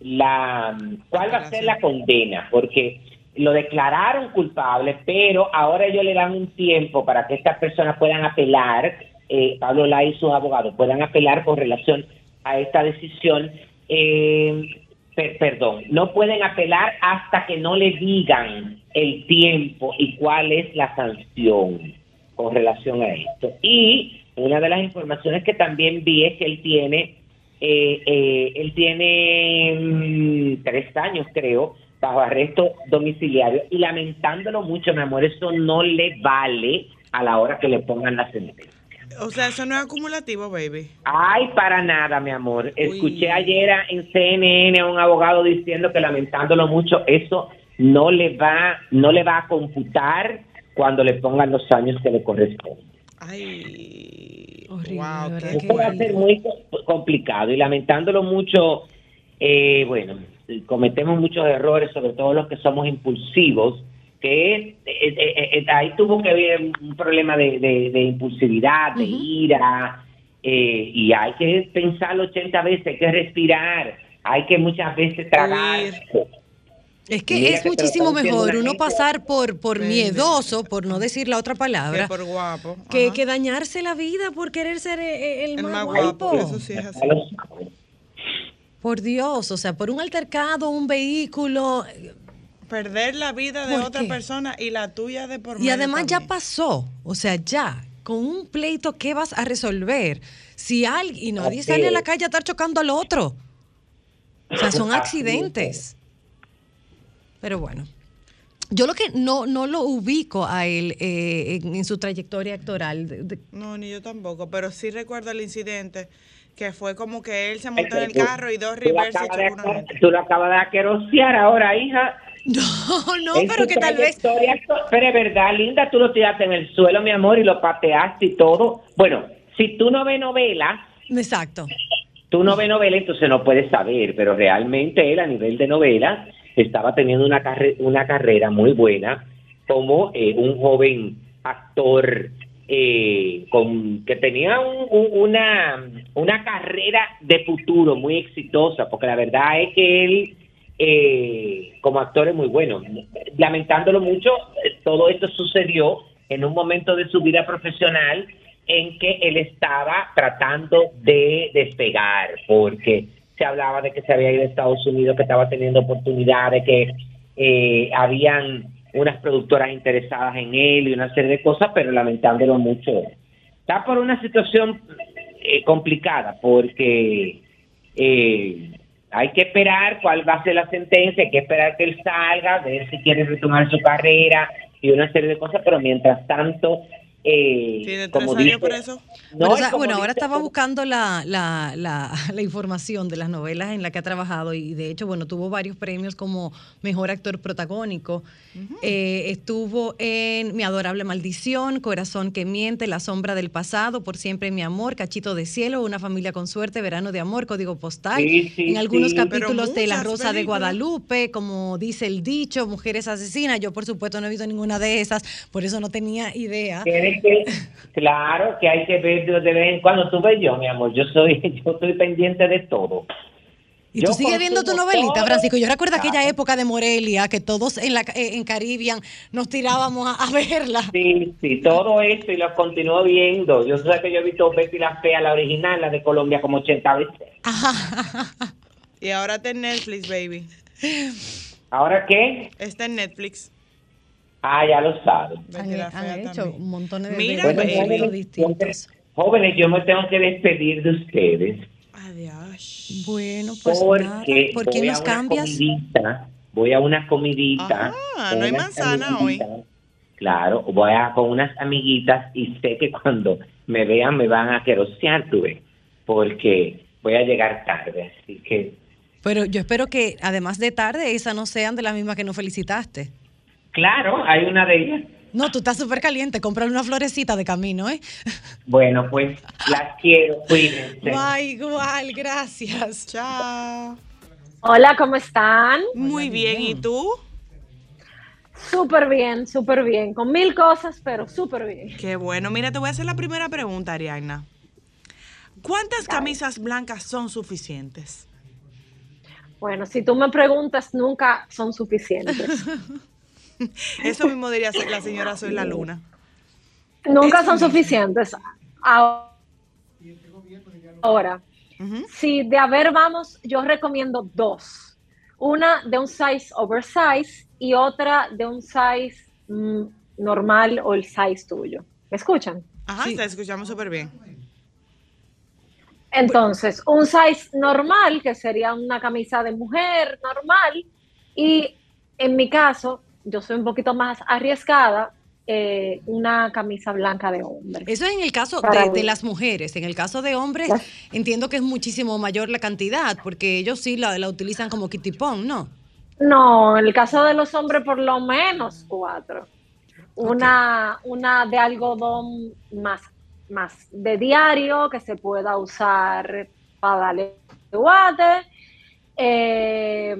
Speaker 5: la cuál va a ser la condena, porque lo declararon culpable, pero ahora ellos le dan un tiempo para que estas personas puedan apelar, eh, Pablo Lai y sus abogados puedan apelar con relación a esta decisión. Eh, per- perdón, no pueden apelar hasta que no le digan el tiempo y cuál es la sanción con relación a esto. Y una de las informaciones que también vi es que él tiene, eh, eh, él tiene mm, tres años, creo, bajo arresto domiciliario y lamentándolo mucho, mi amor, eso no le vale a la hora que le pongan la sentencia.
Speaker 1: O sea, eso no es acumulativo, baby.
Speaker 5: Ay, para nada, mi amor. Escuché ayer a- en CNN a un abogado diciendo que lamentándolo mucho, eso no le va, no le va a computar cuando le pongan los años que le corresponden.
Speaker 1: Ay,
Speaker 2: Horrible,
Speaker 1: wow, qué
Speaker 5: Esto va a ser muy co- complicado y lamentándolo mucho, eh, bueno, cometemos muchos errores, sobre todo los que somos impulsivos, que es, eh, eh, eh, ahí tuvo que haber un problema de, de- de impulsividad, de ira, eh, y hay que pensarlo 80 veces, hay que respirar, hay que muchas veces tragar.
Speaker 2: Es que
Speaker 5: mira
Speaker 2: es muchísimo mejor uno
Speaker 5: gente-
Speaker 2: pasar por, por miedoso, por no decir la otra
Speaker 1: Que
Speaker 2: palabra,
Speaker 1: por guapo.
Speaker 2: que, que dañarse la vida por querer ser el,
Speaker 1: el
Speaker 2: más,
Speaker 1: más
Speaker 2: guapo.
Speaker 1: guapo. Eso sí es así.
Speaker 2: Por Dios, o sea, por un altercado, un vehículo.
Speaker 1: Perder la vida de
Speaker 2: ¿Por
Speaker 1: otra
Speaker 2: qué?
Speaker 1: persona y la tuya de por
Speaker 2: Y
Speaker 1: medio
Speaker 2: además ya pasó, o sea, ya, con un pleito, ¿qué vas a resolver? Si alguien, y nadie
Speaker 5: Así
Speaker 2: sale a la calle a estar chocando al otro. O sea, son accidentes. Pero bueno. Yo lo que no, no lo ubico a él eh, en, en su trayectoria actoral. de- de-
Speaker 1: No, ni yo tampoco, pero sí recuerdo el incidente que fue como que él se montó en el carro y dos
Speaker 5: tú lo
Speaker 1: reverse
Speaker 5: acabas de
Speaker 1: chocó una
Speaker 5: acá-
Speaker 1: gente.
Speaker 5: Tú lo acabas de aquerosear ahora, hija.
Speaker 2: No, no,
Speaker 5: En
Speaker 2: pero que tal vez...
Speaker 5: Pero es verdad, linda, tú lo tiraste en el suelo, mi amor, y lo pateaste y todo. Bueno, si tú no ves novelas,
Speaker 2: Exacto.
Speaker 5: tú no ves novela, entonces no puedes saber, pero realmente él a nivel de novela estaba teniendo una, carre- una carrera muy buena como eh, un joven actor eh, con que tenía un- un- una, una carrera de futuro muy exitosa, porque la verdad es que él eh, como actor es muy bueno. Lamentándolo mucho, eh, todo esto sucedió en un momento de su vida profesional en que él estaba tratando de despegar, porque se hablaba de que se había ido a Estados Unidos, que estaba teniendo oportunidades, que eh, habían unas productoras interesadas en él y una serie de cosas, pero lamentándolo mucho. Está por una situación eh, complicada, porque eh, hay que esperar cuál va a ser la sentencia, hay que esperar que él salga, ver si quiere retomar su carrera y una serie de cosas, pero mientras tanto, eh,
Speaker 1: ¿Tiene tres
Speaker 5: como
Speaker 1: años
Speaker 5: dice-
Speaker 1: preso?
Speaker 5: No,
Speaker 2: Bueno, o sea, ahora estaba buscando la, la, la, la información de las novelas en las que ha trabajado y de hecho, bueno, tuvo varios premios como mejor actor protagónico. Eh, estuvo en Mi adorable maldición, Corazón que miente, La sombra del pasado, Por siempre mi amor, Cachito de cielo, Una familia con suerte, Verano de amor, Código postal.
Speaker 5: Sí, sí,
Speaker 2: en algunos
Speaker 5: sí.
Speaker 2: capítulos de La Rosa de. Guadalupe, como dice el dicho, Mujeres asesinas. Yo, por supuesto, no he visto ninguna de esas, por eso no tenía idea.
Speaker 5: Que, claro que hay que ver de vez en cuando. Tú ves yo, mi amor, yo soy, yo estoy pendiente de todo.
Speaker 2: ¿Y
Speaker 5: Yo
Speaker 2: tú sigues viendo tu novelita,
Speaker 5: todo.
Speaker 2: Francisco? Yo recuerdo aquella
Speaker 5: Claro.
Speaker 2: época de Morelia, que todos en, la, eh, en Caribbean nos tirábamos a, a verla.
Speaker 5: Sí, sí, todo esto y lo continúo viendo. Yo sé que yo he visto Betty la Fea, la original, la de Colombia, como 80 veces.
Speaker 1: Y ahora está en Netflix, baby.
Speaker 5: ¿Ahora qué?
Speaker 1: Está en Netflix.
Speaker 5: Ah, ya lo sabes.
Speaker 2: Han, han hecho
Speaker 1: también.
Speaker 2: un montón de,
Speaker 1: Mira,
Speaker 2: de modelos
Speaker 5: jóvenes,
Speaker 2: distintos.
Speaker 5: jóvenes, yo me tengo que despedir de ustedes
Speaker 1: Adiós.
Speaker 2: Bueno, pues nada.
Speaker 5: porque
Speaker 2: ¿Por quién
Speaker 5: voy a
Speaker 2: nos
Speaker 5: una
Speaker 2: cambias?
Speaker 5: comidita, voy a una comidita.
Speaker 1: Ah, no hay manzana hoy.
Speaker 5: Claro, voy a con unas amiguitas y sé que cuando me vean me van a querosear, tú ves, porque voy a llegar tarde, así que
Speaker 2: Pero yo espero que, además de tarde, esas no sean de las mismas que nos felicitaste.
Speaker 5: Claro, hay una de ellas.
Speaker 2: No, tú estás súper caliente. Cómprale una florecita de camino, ¿eh?
Speaker 5: Bueno, pues las quiero, cuídense.
Speaker 2: Bye, igual, gracias.
Speaker 1: Chao.
Speaker 6: Hola, ¿cómo están?
Speaker 1: Muy bien. ¿Y tú?
Speaker 6: Súper bien, súper bien. Con mil cosas, pero súper bien.
Speaker 1: Qué bueno. Mira, te voy a hacer la primera pregunta, Ariadna. ¿Cuántas camisas blancas son suficientes?
Speaker 6: Bueno, si tú me preguntas, nunca son suficientes.
Speaker 1: Eso mismo diría la señora Soy la Luna.
Speaker 6: nunca son suficientes. Ahora, si de haber vamos, yo recomiendo dos. Una de un size oversize y otra de un size mm, normal o el size tuyo. ¿Me escuchan?
Speaker 1: Ajá, te escuchamos súper bien.
Speaker 6: Entonces, un size normal, que sería una camisa de mujer normal, y en mi caso, yo soy un poquito más arriesgada, eh, una camisa blanca de hombre.
Speaker 2: Eso es en el caso de, las mujeres. En el caso de hombres, entiendo que es muchísimo mayor la cantidad, porque ellos sí la, la utilizan como kitipón, ¿no?
Speaker 6: No, en el caso de los hombres, por lo menos cuatro. Una, una de algodón más, más de diario que se pueda usar para darle guate. Eh,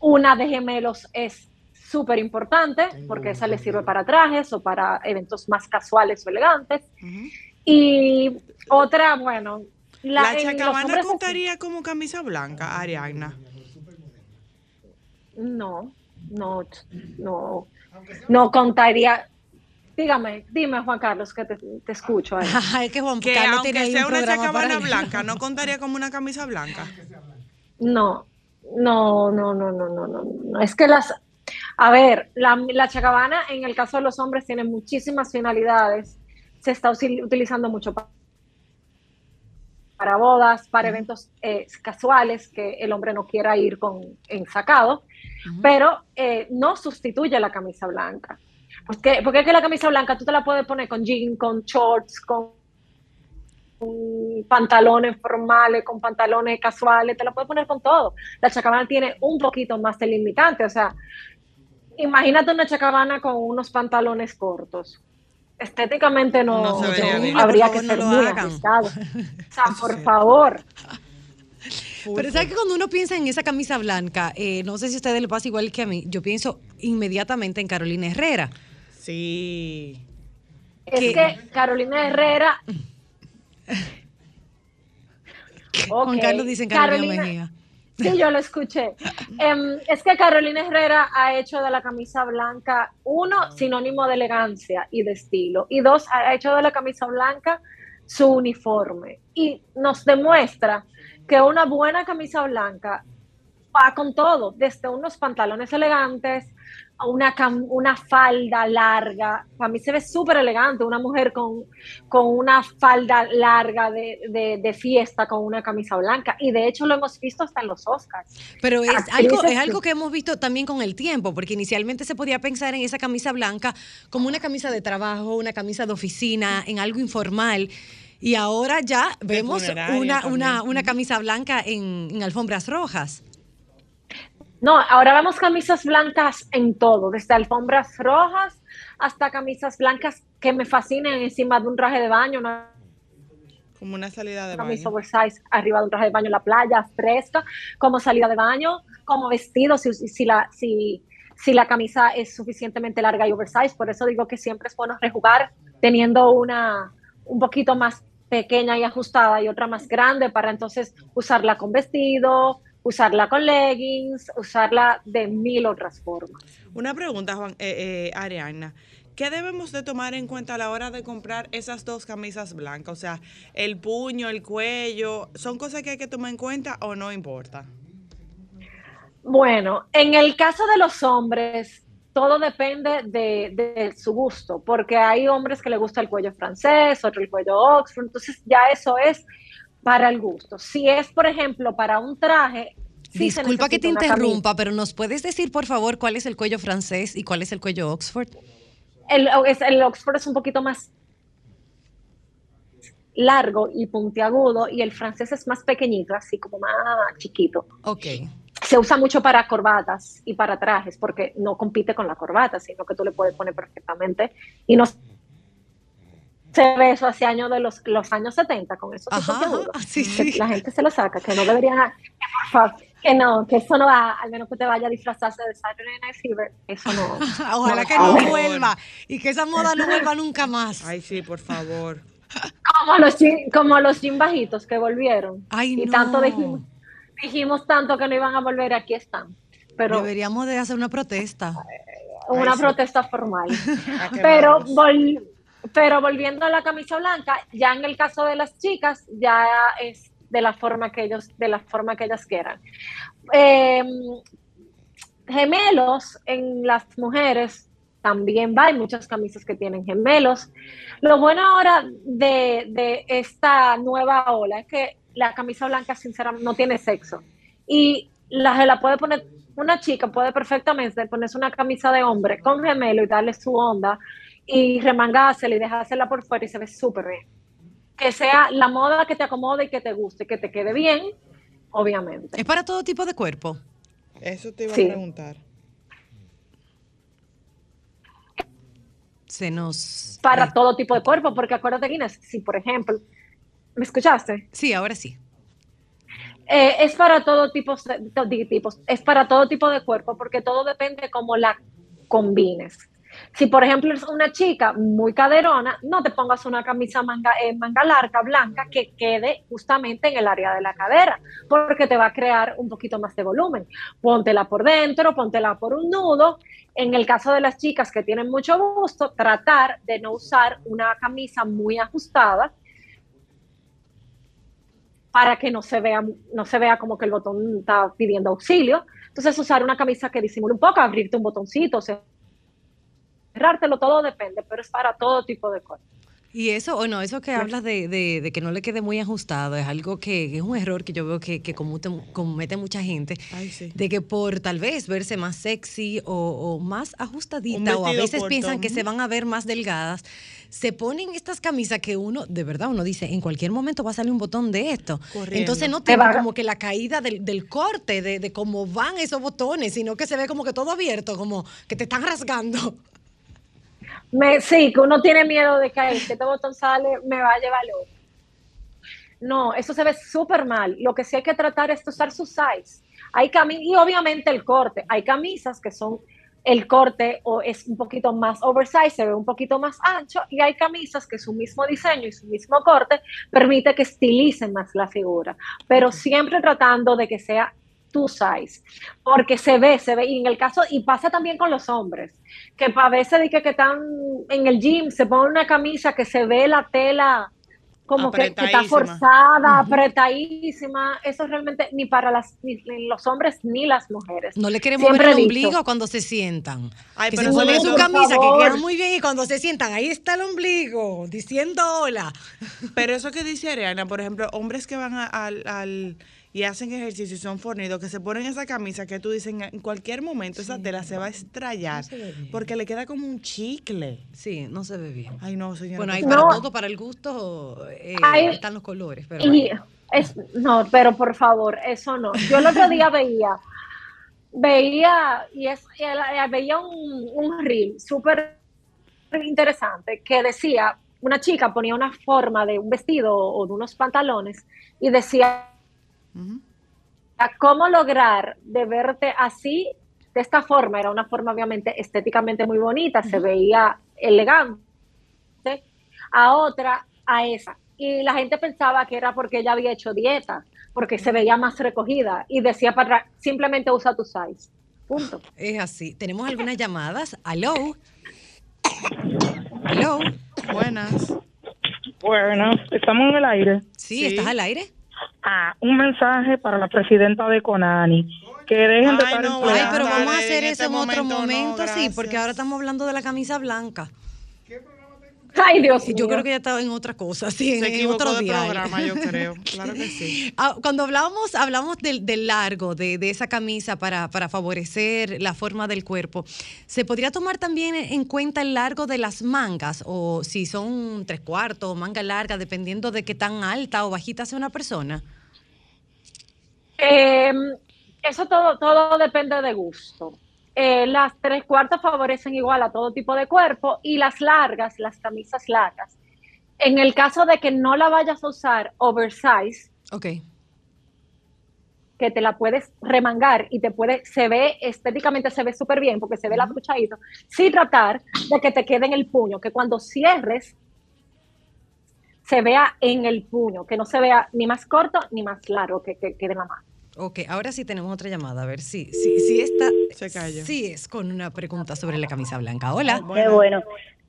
Speaker 6: una de gemelos es súper importante porque esa le sirve para trajes o para eventos más casuales o elegantes. Y otra, bueno,
Speaker 1: La,
Speaker 6: los
Speaker 1: chacabana contaría como camisa blanca, Ariadna.
Speaker 6: No, no, no, no contaría. Dígame, dime Juan Carlos, que te, te escucho. ahí.
Speaker 2: Es que Juan
Speaker 1: Que
Speaker 2: Carlos tiene
Speaker 1: aunque sea
Speaker 2: un
Speaker 1: una chacabana blanca, ¿no contaría como una camisa blanca?
Speaker 6: No, no, no, no, no, no, no, no. Es que las, a ver, la, la chacabana en el caso de los hombres tiene muchísimas finalidades. Se está utilizando mucho pa- para bodas, para eventos eh, casuales que el hombre no quiera ir con ensacado, pero eh, no sustituye la camisa blanca. Porque, porque es que la camisa blanca tú te la puedes poner con jean, con shorts, con con pantalones formales, con pantalones casuales, te la puedes poner con todo. La chacabana tiene un poquito más de limitante, o sea, imagínate una chacabana con unos pantalones cortos. Estéticamente no,
Speaker 1: No se vería
Speaker 6: no,
Speaker 1: bien.
Speaker 6: habría que ser
Speaker 2: no
Speaker 6: muy arriesgado. O sea, por favor.
Speaker 2: Pero ¿sabes que cuando uno piensa en esa camisa blanca, eh, no sé si a ustedes le pasa igual que a mí, yo pienso inmediatamente en Carolina Herrera.
Speaker 1: Sí.
Speaker 6: Es
Speaker 2: ¿Qué?
Speaker 6: que Carolina Herrera.
Speaker 2: Juan
Speaker 6: Ok,
Speaker 2: Carlos dice en Carolina, Mejía.
Speaker 6: Sí, yo lo escuché. Em, es que Carolina Herrera ha hecho de la camisa blanca, uno, sinónimo de elegancia y de estilo, y dos, ha hecho de la camisa blanca su uniforme. Y nos demuestra que una buena camisa blanca va con todo, desde unos pantalones elegantes una, cam- una falda larga. Para mí se ve súper elegante una mujer con, con una falda larga de, de- de fiesta con una camisa blanca. Y de hecho lo hemos visto hasta en los Oscars.
Speaker 2: Pero es
Speaker 6: Actrices
Speaker 2: algo, es
Speaker 6: que-
Speaker 2: algo que hemos visto también con el tiempo, porque inicialmente se podía pensar en esa camisa blanca como una camisa de trabajo, una camisa de oficina, en algo informal. Y ahora ya vemos una, una, una camisa blanca en, en alfombras rojas.
Speaker 6: No, ahora vemos camisas blancas en todo, desde alfombras rojas hasta camisas blancas que me fascinan encima de un traje de baño, una
Speaker 1: Como una salida de
Speaker 6: camisa
Speaker 1: baño.
Speaker 6: oversize arriba de un traje de baño en la playa, fresca, como salida de baño, como vestido, si, si, la, si, si la camisa es suficientemente larga y oversize. Por eso digo que siempre es bueno rejugar teniendo una un poquito más pequeña y ajustada y otra más grande para entonces usarla con vestido, usarla con leggings, usarla de mil otras formas.
Speaker 1: Una pregunta, Juan, eh, eh, Ariana. ¿Qué debemos de tomar en cuenta a la hora de comprar esas dos camisas blancas? O sea, el puño, el cuello, ¿son cosas que hay que tomar en cuenta o no importa?
Speaker 6: Bueno, en el caso de los hombres, todo depende de, de su gusto, porque hay hombres que le gusta el cuello francés, otro el cuello Oxford, entonces ya eso es para el gusto. Si es, por ejemplo, para un traje... sí
Speaker 2: Disculpa que te interrumpa, pero ¿nos puedes decir, por favor, cuál es el cuello francés y cuál es el cuello Oxford?
Speaker 6: El Oxford es un poquito más largo y puntiagudo y el francés es más pequeñito, así como más chiquito.
Speaker 2: Ok.
Speaker 6: se usa mucho para corbatas y para trajes, porque no compite con la corbata, sino que tú le puedes poner perfectamente. Y no se ve eso hace años de los, los años 70 con esos tipos
Speaker 2: Ajá,
Speaker 6: de
Speaker 2: sí, sí.
Speaker 6: La gente se lo saca, que no debería, que por favor, que no, que eso no va, al menos que te vaya a disfrazarse de Saturday Night Fever, eso no.
Speaker 2: Ojalá
Speaker 6: no
Speaker 2: que no
Speaker 1: favor.
Speaker 2: vuelva y que esa moda no vuelva nunca más.
Speaker 1: Ay, sí, por favor.
Speaker 6: Como los, jean- como los jean bajitos que volvieron.
Speaker 2: Ay,
Speaker 6: y
Speaker 2: no.
Speaker 6: tanto dijimos, dijimos tanto que no iban a volver, aquí están. Pero
Speaker 2: Deberíamos de hacer una protesta.
Speaker 6: una
Speaker 1: Ay, sí.
Speaker 6: protesta formal.
Speaker 1: ¿A qué
Speaker 6: pero,
Speaker 1: vamos?
Speaker 6: Pero volviendo a la camisa blanca, ya en el caso de las chicas, ya es de la forma que ellos, de la forma que ellas quieran. Eh, gemelos en las mujeres también va, hay muchas camisas que tienen gemelos. Lo bueno ahora de, de esta nueva ola es que la camisa blanca, sinceramente, no tiene sexo. Y la, se la puede poner, una chica puede perfectamente ponerse una camisa de hombre con gemelo y darle su onda y remangársela y dejársela por fuera y se ve súper bien. Que sea la moda que te acomode y que te guste, que te quede bien, obviamente.
Speaker 2: Es para todo tipo de cuerpo.
Speaker 1: Eso te iba
Speaker 6: Sí.
Speaker 1: a preguntar.
Speaker 2: Se nos.
Speaker 6: Para
Speaker 2: eh,
Speaker 6: todo tipo de cuerpo, porque acuérdate, Guinness, si por ejemplo, ¿me escuchaste?
Speaker 2: Sí, ahora sí.
Speaker 6: Eh, es para todo tipo de, tipos, es para todo tipo de cuerpo, porque todo depende cómo la combines. Si, por ejemplo, es una chica muy caderona, no te pongas una camisa manga, eh, manga larga, blanca, que quede justamente en el área de la cadera, porque te va a crear un poquito más de volumen. Póntela por dentro, póntela por un nudo. En el caso de las chicas que tienen mucho gusto, tratar de no usar una camisa muy ajustada para que no se vea, no se vea como que el botón está pidiendo auxilio. Entonces, usar una camisa que disimule un poco, abrirte un botoncito, o sea, cerrártelo, todo depende, pero es para todo tipo de cosas.
Speaker 2: Y eso, o no, eso que hablas de, de- de que no le quede muy ajustado, es algo que, es un error que yo veo que, que comete, comete mucha gente,
Speaker 1: Ay, sí.
Speaker 2: de que por tal vez verse más sexy o, o más ajustadita, o a veces
Speaker 1: corto,
Speaker 2: piensan que se van a ver más delgadas, se ponen estas camisas que uno, de verdad, uno dice, en cualquier momento va a salir un botón de esto.
Speaker 1: Corriendo.
Speaker 2: Entonces no
Speaker 6: Te
Speaker 2: tiene
Speaker 6: va-
Speaker 2: como que la caída del, del corte, de, de cómo van esos botones, sino que se ve como que todo abierto, como que te están rasgando.
Speaker 6: Me, sí, que uno tiene miedo de que "Ay, si este botón sale, me va a llevar el otro. No, eso se ve súper mal. Lo que sí hay que tratar es usar su size. Hay y obviamente el corte. Hay camisas que son el corte o es un poquito más oversize, se ve un poquito más ancho, y hay camisas que su mismo diseño y su mismo corte permite que estilicen más la figura, pero siempre tratando de que sea tu size, porque se ve, se ve, y en el caso, y pasa también con los hombres, que a veces de que, que están en el gym, se ponen una camisa que se ve la tela como que, que está forzada, apretadísima, eso realmente ni para las, ni, ni los hombres ni las mujeres.
Speaker 2: No le queremos ver el ombligo cuando se sientan.
Speaker 1: Ay,
Speaker 2: que
Speaker 1: pero
Speaker 2: se ponen su camisa que queda muy bien y cuando se sientan, ahí está el ombligo, diciendo hola.
Speaker 1: Pero eso que dice Ariana, por ejemplo, hombres que van a- al, al- y hacen ejercicio y son fornidos, que se ponen esa camisa que tú dices, en cualquier momento esa tela se va a estrellar porque le queda como un chicle.
Speaker 2: Sí, no se ve bien.
Speaker 1: Ay, no, señora.
Speaker 2: Bueno, hay para.
Speaker 6: No.
Speaker 2: todo, para el gusto eh, están los colores. Pero
Speaker 6: Y es, no, pero por favor, eso no. Yo el otro día veía, veía, y es, veía un, un reel súper interesante que decía, una chica ponía una forma de un vestido o de unos pantalones y decía, ¿cómo lograr de verte así, de esta forma? Era una forma obviamente estéticamente muy bonita, se veía elegante, a otra, a esa. Y la gente pensaba que era porque ella había hecho dieta, porque se veía más recogida y decía para atrás, simplemente usa tu size. Punto.
Speaker 2: es así. ¿Tenemos algunas llamadas? ¿Aló? ¿Aló?
Speaker 1: Buenas.
Speaker 7: Bueno, estamos en el aire.
Speaker 2: ¿Sí,
Speaker 1: Sí.
Speaker 2: estás al aire?
Speaker 7: Ah, un mensaje para la presidenta de Conani. Que dejen de
Speaker 1: Ay,
Speaker 7: estar
Speaker 1: no,
Speaker 2: Ay, pero vamos a hacer
Speaker 1: en
Speaker 2: eso
Speaker 1: este
Speaker 2: en otro
Speaker 1: momento no,
Speaker 2: momento, sí, porque ahora estamos hablando de la camisa blanca.
Speaker 6: Ay, Dios mío.
Speaker 2: yo creo que ya estaba en otra cosa, sí, en,
Speaker 1: Se
Speaker 2: en
Speaker 1: equivocó
Speaker 2: otro
Speaker 1: de programa, yo creo. Claro que sí.
Speaker 2: Ah, Cuando hablamos, hablamos del, del largo de, de esa camisa para, para favorecer la forma del cuerpo, ¿se podría tomar también en cuenta el largo de las mangas? O si son tres cuartos o manga larga, dependiendo de qué tan alta o bajita sea una persona.
Speaker 6: Eh, eso todo, todo depende de gusto. Eh, las tres cuartos favorecen igual a todo tipo de cuerpo y las largas, las camisas largas. En el caso de que no la vayas a usar oversize, que te la puedes remangar y te puede, se ve estéticamente se ve súper bien porque se ve el apruchadito, sí tratar de que te quede en el puño, que cuando cierres se vea en el puño, que no se vea ni más corto ni más largo que, que quede en la mano.
Speaker 2: Ok, ahora sí tenemos otra llamada. A ver si, si, si esta.
Speaker 1: Se cayó.
Speaker 2: Sí, es con una pregunta sobre la camisa blanca. Hola.
Speaker 8: Qué bueno.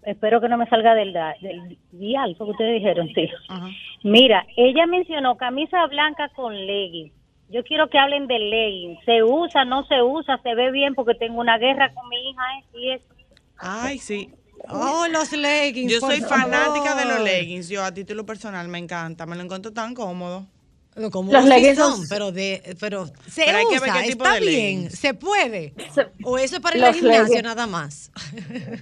Speaker 8: Espero que no me salga del, da- del dial, porque ustedes dijeron, sí.
Speaker 1: Ajá.
Speaker 8: Mira, ella mencionó camisa blanca con leggings. Yo quiero que hablen de leggings. ¿Se usa, no se usa? ¿Se ve bien? Porque tengo una guerra con mi hija ¿eh? y eso.
Speaker 1: Ay, sí.
Speaker 2: Oh, los leggings.
Speaker 1: Yo soy fanática de los leggings. Yo a título personal me encanta. Me lo encuentro tan cómodo.
Speaker 6: Los
Speaker 2: sí
Speaker 6: leggings
Speaker 2: son, pero de, pero se
Speaker 1: Pero hay que ver
Speaker 2: usa,
Speaker 1: qué tipo
Speaker 2: está
Speaker 1: de
Speaker 2: bien,
Speaker 1: leggings.
Speaker 2: se puede. O eso es para
Speaker 6: Los
Speaker 2: gimnasio
Speaker 6: leggings.
Speaker 2: nada más.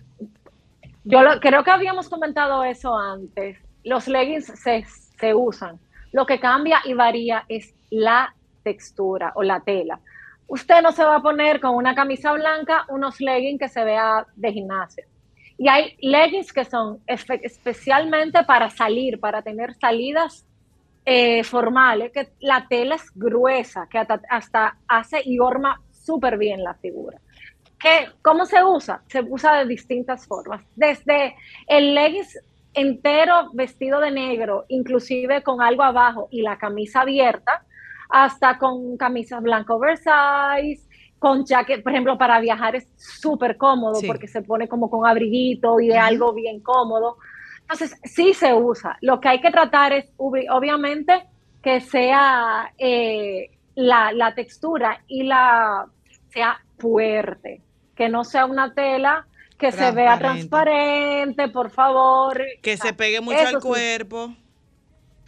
Speaker 6: Yo lo- creo que habíamos comentado eso antes. Los leggings se, se usan. Lo que cambia y varía es la textura o la tela. Usted no se va a poner con una camisa blanca unos leggings que se vea de gimnasio. Y hay leggings que son espe- especialmente para salir, para tener salidas eh, formales, que la tela es gruesa, que hasta, hasta hace y forma súper bien la figura. ¿qué, ¿cómo se usa? Se usa de distintas formas. Desde el leggings entero vestido de negro, inclusive con algo abajo y la camisa abierta, hasta con camisas blanco oversize, con jacket, por ejemplo, para viajar es súper cómodo
Speaker 2: Sí.
Speaker 6: porque se pone como con abriguito y es algo bien cómodo. Entonces, sí se usa. Lo que hay que tratar es, obvi- obviamente, que sea eh, la, la textura y la sea fuerte, que no sea una tela que se vea
Speaker 1: Transparente.
Speaker 6: por favor.
Speaker 1: Que se pegue mucho
Speaker 6: Eso
Speaker 1: al
Speaker 6: sí.
Speaker 1: cuerpo.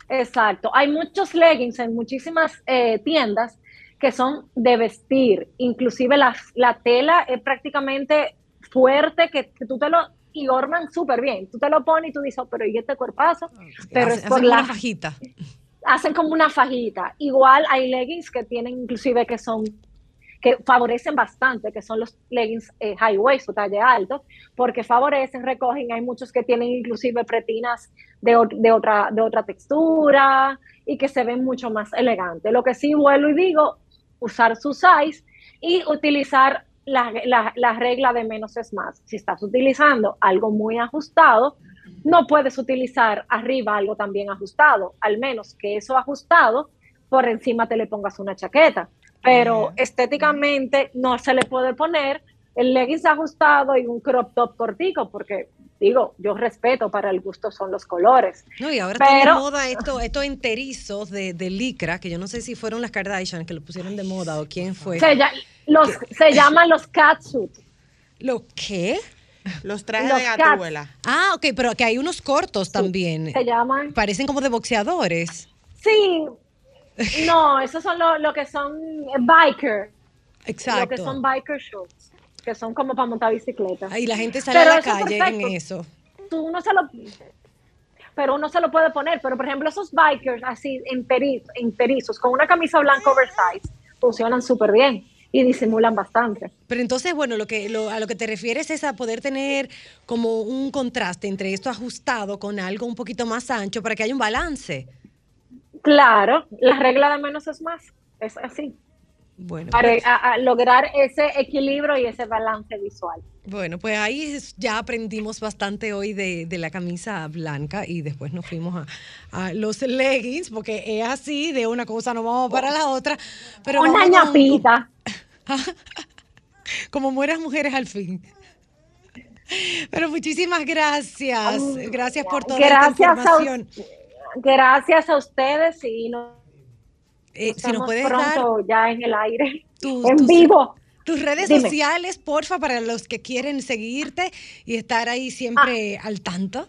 Speaker 6: Exacto. Hay muchos leggings en muchísimas eh, tiendas que son de vestir. Inclusive la, la tela es prácticamente fuerte, que, que tú te lo... Y orman súper bien. Tú te lo pones y tú dices, "Oh, pero ¿y este cuerpazo? Pero
Speaker 2: Hace-
Speaker 6: es por
Speaker 2: hacen
Speaker 6: la
Speaker 2: una fajita.
Speaker 6: hacen como una fajita. Igual hay leggings que tienen inclusive que son que favorecen bastante, que son los leggings eh, high waist o talle alto, porque favorecen, recogen, hay muchos que tienen inclusive pretinas de, de otra, de otra textura y que se ven mucho más elegantes. Lo que sí vuelvo y digo, usar su size y utilizar la, la- la regla de menos es más. Si estás utilizando algo muy ajustado, no puedes utilizar arriba algo también ajustado, al menos que eso ajustado por encima te le pongas una chaqueta. Pero estéticamente no se le puede poner el leggings ajustado y un crop top cortico, porque digo, yo respeto para el gusto son los colores.
Speaker 2: No, y ahora está de
Speaker 6: Pero-
Speaker 2: moda esto, estos enterizos de, de licra, que yo no sé si fueron las Kardashian que lo pusieron de moda o quién fue.
Speaker 6: Se, lla- los, se llaman los catsuit.
Speaker 2: ¿Lo qué?
Speaker 1: Los trajes
Speaker 6: Los
Speaker 1: de
Speaker 6: cats.
Speaker 1: gatúbela.
Speaker 2: Ah, ok, pero que hay unos cortos también.
Speaker 6: Se llaman.
Speaker 2: Parecen como de boxeadores.
Speaker 6: Sí. No, esos son lo, lo que son eh, biker. Lo que
Speaker 2: Exacto.
Speaker 6: son biker shorts. Que son como para montar bicicleta.
Speaker 2: Y la gente sale
Speaker 6: Pero
Speaker 2: a la
Speaker 6: es
Speaker 2: calle en eso.
Speaker 6: tú uno se lo pero uno se lo puede poner, pero por ejemplo esos bikers así enteriz- enterizos con una camisa blanca oversize funcionan súper bien y disimulan bastante.
Speaker 2: Pero entonces, bueno, lo que lo- a lo que te refieres es a poder tener como un contraste entre esto ajustado con algo un poquito más ancho para que haya un balance.
Speaker 6: Claro, la regla de menos es más, es así,
Speaker 2: Bueno,
Speaker 6: para
Speaker 2: pues,
Speaker 6: a- a lograr ese equilibrio y ese balance visual.
Speaker 2: bueno, pues ahí ya aprendimos bastante hoy de, de la camisa blanca y después nos fuimos a, a los leggings, porque es así, de una cosa nos vamos para la otra. Pero
Speaker 6: una ñapita.
Speaker 2: como mueras mujeres al fin. Pero muchísimas gracias. Gracias por toda esta
Speaker 6: Gracias a,
Speaker 2: información.
Speaker 6: gracias a ustedes y nos
Speaker 2: Eh, si nos puedes dar
Speaker 6: pronto ya en el aire,
Speaker 2: tus,
Speaker 6: en
Speaker 2: tus-
Speaker 6: vivo.
Speaker 2: tus redes
Speaker 6: Dime.
Speaker 2: sociales, porfa, para los que quieren seguirte y estar ahí siempre
Speaker 6: Ah.
Speaker 2: al tanto.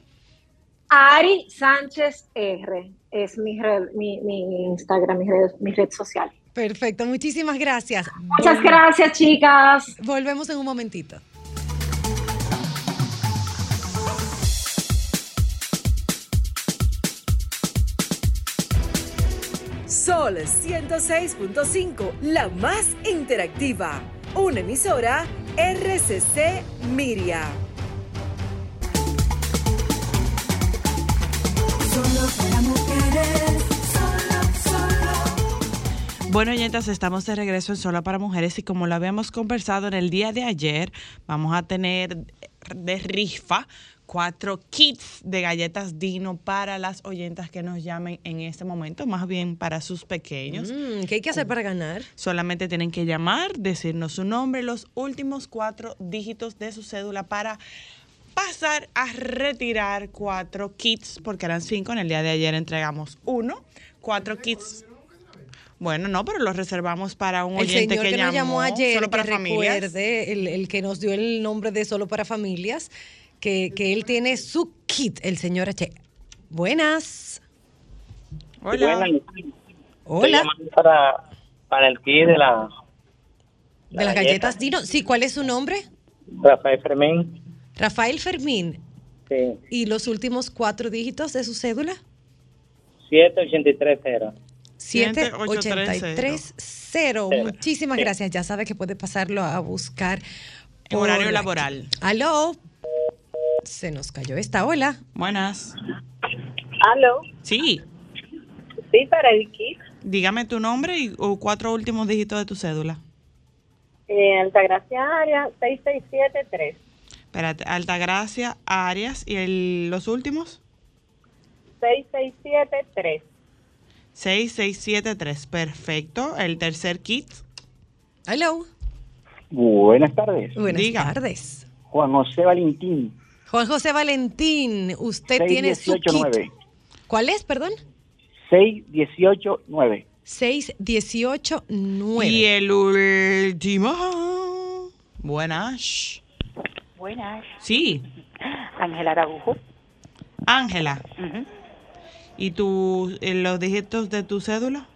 Speaker 6: Ari Sánchez R es mi red, mi, mi Instagram, mi red, mi red social.
Speaker 2: Perfecto, muchísimas gracias.
Speaker 6: Muchas gracias, chicas.
Speaker 2: Volvemos en un momentito.
Speaker 4: Sol 106.5, la más interactiva. Una emisora RCC Miria.
Speaker 9: Solo para mujeres. Solo, solo.
Speaker 1: Bueno, oyentas, estamos de regreso en Solo para Mujeres y como lo habíamos conversado en el día de ayer, vamos a tener de rifa cuatro kits de galletas Dino para las oyentas que nos llamen en este momento, más bien para sus pequeños.
Speaker 2: Mm, ¿Qué hay que hacer para ganar?
Speaker 1: Solamente tienen que llamar, decirnos su nombre, los últimos cuatro dígitos de su cédula para pasar a retirar cuatro kits, porque eran cinco. En el día de ayer entregamos uno, cuatro kits. Bueno, no, pero los reservamos para un
Speaker 2: El
Speaker 1: oyente
Speaker 2: señor
Speaker 1: que,
Speaker 2: que, nos llamó ayer,
Speaker 1: solo para
Speaker 2: que
Speaker 1: familias.
Speaker 2: recuerde, el, el que nos dio el nombre de Solo para Familias, que, que él tiene su kit, el señor H. Buenas.
Speaker 1: Hola.
Speaker 10: Buenas,
Speaker 2: Hola.
Speaker 10: Para, para el kit de la
Speaker 2: De las galletas Dino. Sí, ¿cuál es su nombre?
Speaker 10: Rafael Fermín.
Speaker 2: Rafael Fermín.
Speaker 10: Sí,
Speaker 2: ¿Y los últimos cuatro dígitos de su cédula?
Speaker 10: 7830.
Speaker 2: 7830. Muchísimas gracias. Ya sabe que puede pasarlo a buscar.
Speaker 1: En
Speaker 2: por
Speaker 1: horario laboral.
Speaker 2: Aló. Se nos cayó esta. Hola.
Speaker 1: Buenas.
Speaker 11: Aló,
Speaker 1: Sí,
Speaker 11: sí, para el kit.
Speaker 1: dígame tu nombre y o cuatro últimos dígitos de tu cédula.
Speaker 11: Eh, Altagracia Arias, 6673.
Speaker 1: Espérate, Altagracia, Arias y el- los últimos
Speaker 11: 6673.
Speaker 1: 6673. Perfecto. El tercer kit.
Speaker 2: Hello.
Speaker 12: Buenas tardes.
Speaker 2: Buenas
Speaker 1: Diga.
Speaker 2: tardes.
Speaker 12: Juan José Valentín,
Speaker 2: Juan José Valentín, usted tiene su kit.
Speaker 12: 6189.
Speaker 2: ¿Cuál es, perdón?
Speaker 12: 6189.
Speaker 2: 6189.
Speaker 1: Y el último. Buenas.
Speaker 13: Buenas.
Speaker 1: Sí,
Speaker 13: Ángela Araújo.
Speaker 1: Ángela. ¿Y tú, eh, los dígitos de tu cédula?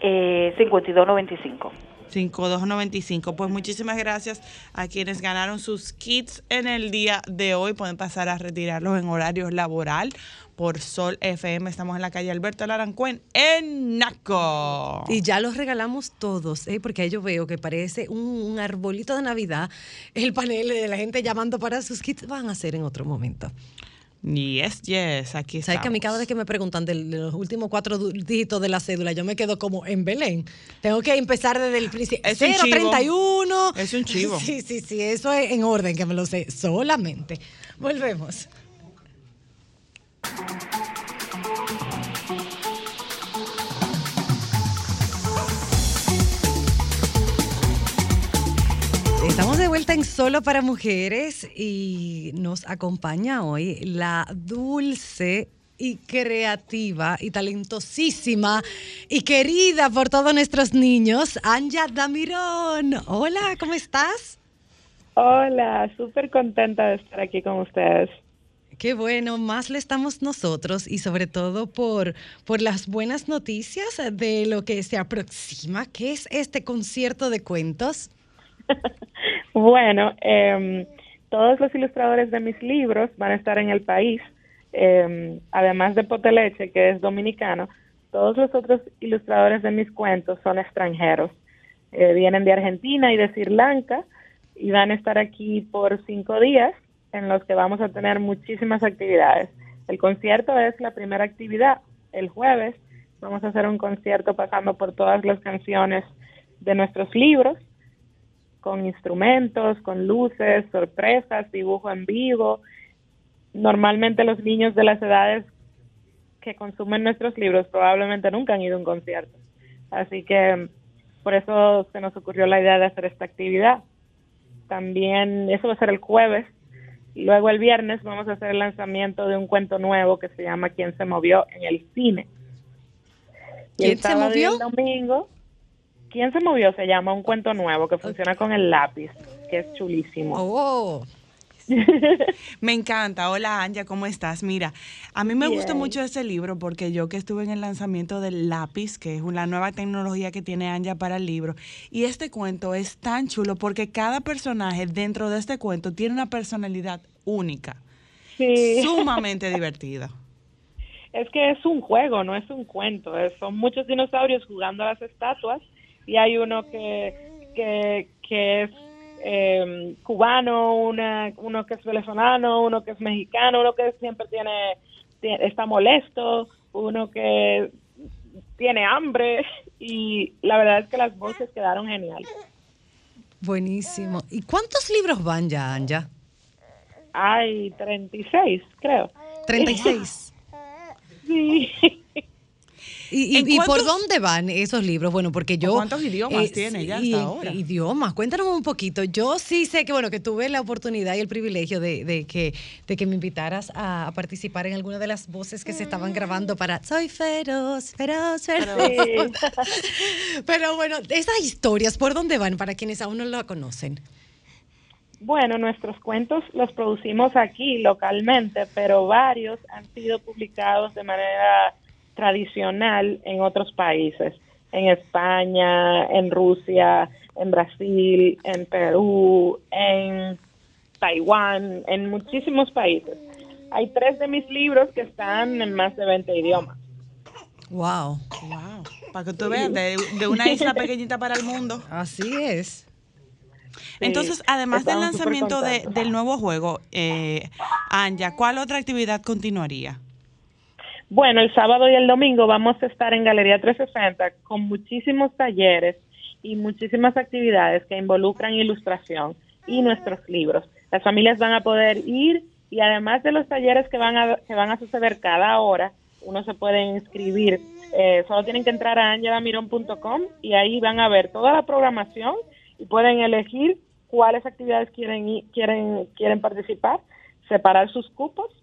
Speaker 13: Eh, 5295.
Speaker 1: 5295. Pues muchísimas gracias a quienes ganaron sus kits en el día de hoy. Pueden pasar a retirarlos en horario laboral por Sol FM. Estamos en la calle Alberto Larancuén en Naco.
Speaker 2: Y ya los regalamos todos, ¿eh? porque ahí yo veo que parece un, un arbolito de Navidad. El panel de la gente llamando para sus kits van a ser en otro momento.
Speaker 1: Yes, yes, aquí
Speaker 2: ¿Sabes que a mí cada vez que me preguntan de los últimos cuatro dígitos de la cédula, yo me quedo como en Belén? Tengo que empezar desde el principio.
Speaker 1: Es un chivo.
Speaker 2: 031.
Speaker 1: Es un chivo.
Speaker 2: Sí, sí, sí, eso es en orden, que me lo sé solamente. Volvemos. Estamos de vuelta en Solo para Mujeres y nos acompaña hoy la dulce y creativa y talentosísima y querida por todos nuestros niños, Anja Damirón. Hola, ¿cómo estás?
Speaker 14: Hola, súper contenta de estar aquí con ustedes.
Speaker 2: Qué bueno, más lo estamos nosotros y sobre todo por, por las buenas noticias de lo que se aproxima, que es este concierto de cuentos.
Speaker 14: Bueno, em, todos los ilustradores de mis libros van a estar en el país, em, además de Poteleche, que es dominicano, todos los otros ilustradores de mis cuentos son extranjeros. Eh, vienen de Argentina y de Sri Lanka y van a estar aquí por cinco días en los que vamos a tener muchísimas actividades. El concierto es la primera actividad. El jueves vamos a hacer un concierto pasando por todas las canciones de nuestros libros con instrumentos, con luces, sorpresas, dibujo en vivo. Normalmente los niños de las edades que consumen nuestros libros probablemente nunca han ido a un concierto. Así que por eso se nos ocurrió la idea de hacer esta actividad. También eso va a ser el jueves. Luego el viernes vamos a hacer el lanzamiento de un cuento nuevo que se llama ¿Quién se movió? en el cine. Y el
Speaker 2: ¿Quién se
Speaker 14: sábado y el
Speaker 2: movió?
Speaker 14: domingo ¿Quién se movió? Se llama un cuento nuevo que funciona con el lápiz, que es chulísimo.
Speaker 2: Oh.
Speaker 1: Me encanta. Hola, Anja, ¿cómo estás? Mira, a mí me
Speaker 14: Bien.
Speaker 1: mucho ese libro porque yo que estuve en el lanzamiento del lápiz, que es la nueva tecnología que tiene Anja para el libro, y este cuento es tan chulo porque cada personaje dentro de este cuento tiene una personalidad única,
Speaker 14: Sí.
Speaker 1: sumamente divertida.
Speaker 14: Es que es un juego, no es un cuento. son muchos dinosaurios jugando a las estatuas y hay uno que, que, que es eh, cubano, una, uno que es venezolano, uno que es mexicano, uno que siempre tiene, tie- está molesto, uno que tiene hambre y la verdad es que las voces quedaron geniales.
Speaker 2: Buenísimo. ¿Y cuántos libros van ya, Anja?
Speaker 14: Hay 36, creo.
Speaker 2: 36.
Speaker 14: Sí.
Speaker 2: ¿Y, y-
Speaker 1: ¿En
Speaker 2: y por dónde van esos libros? Bueno, porque yo...
Speaker 1: cuántos idiomas
Speaker 2: eh,
Speaker 1: tiene ya
Speaker 2: y-
Speaker 1: hasta ahora?
Speaker 2: Idiomas, cuéntanos un poquito. Yo sí sé que, bueno, que tuve la oportunidad y el privilegio de, de que, de que me invitaras a, a participar en alguna de las voces que se estaban grabando para Soy feroz, feroz, feroz. Pero bueno, esas historias, ¿por dónde van para quienes aún no lo conocen?
Speaker 14: Bueno, nuestros cuentos los producimos aquí localmente, pero varios han sido publicados de manera tradicional en otros países, en España, en Rusia, en Brasil, en Perú, en Taiwán, en muchísimos países. Hay tres de mis libros que están en más de 20 idiomas.
Speaker 2: Wow.
Speaker 1: Wow. Para que tú veas, de, de una isla pequeñita para el mundo.
Speaker 2: Así es.
Speaker 1: Entonces, además del
Speaker 14: estamos
Speaker 1: lanzamiento de- del nuevo juego, eh, Anja, ¿cuál otra actividad continuaría?
Speaker 14: Bueno, el sábado y el domingo vamos a estar en Galería 360 con muchísimos talleres y muchísimas actividades que involucran ilustración y nuestros libros. Las familias van a poder ir y además de los talleres que van a, que van a suceder cada hora, uno se puede inscribir. Eh, solo tienen que entrar a angelamiron.com y ahí van a ver toda la programación y pueden elegir cuáles actividades quieren quieren quieren participar, separar sus cupos.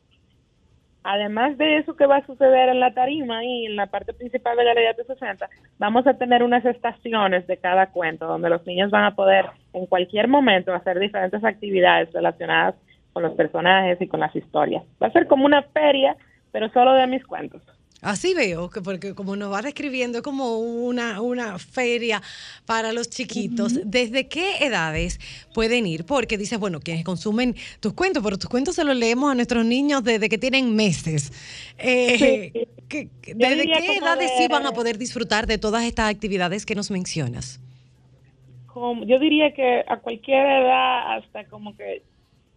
Speaker 14: Además de eso que va a suceder en la tarima y en la parte principal de Galería 360, vamos a tener unas estaciones de cada cuento donde los niños van a poder en cualquier momento hacer diferentes actividades relacionadas con los personajes y con las historias. Va a ser como una feria, pero solo de mis cuentos.
Speaker 2: Así veo, que porque como nos va describiendo, es como una, una feria para los chiquitos. ¿Desde qué edades pueden ir? Porque dices, bueno, quienes consumen tus cuentos, pero tus cuentos se los leemos a nuestros niños desde que tienen meses. Eh, ¿qué- qué-
Speaker 14: Yo
Speaker 2: ¿Desde qué edades
Speaker 14: de-
Speaker 2: sí van a poder disfrutar de todas estas actividades que nos mencionas?
Speaker 14: Como- yo diría que a cualquier edad, hasta como que,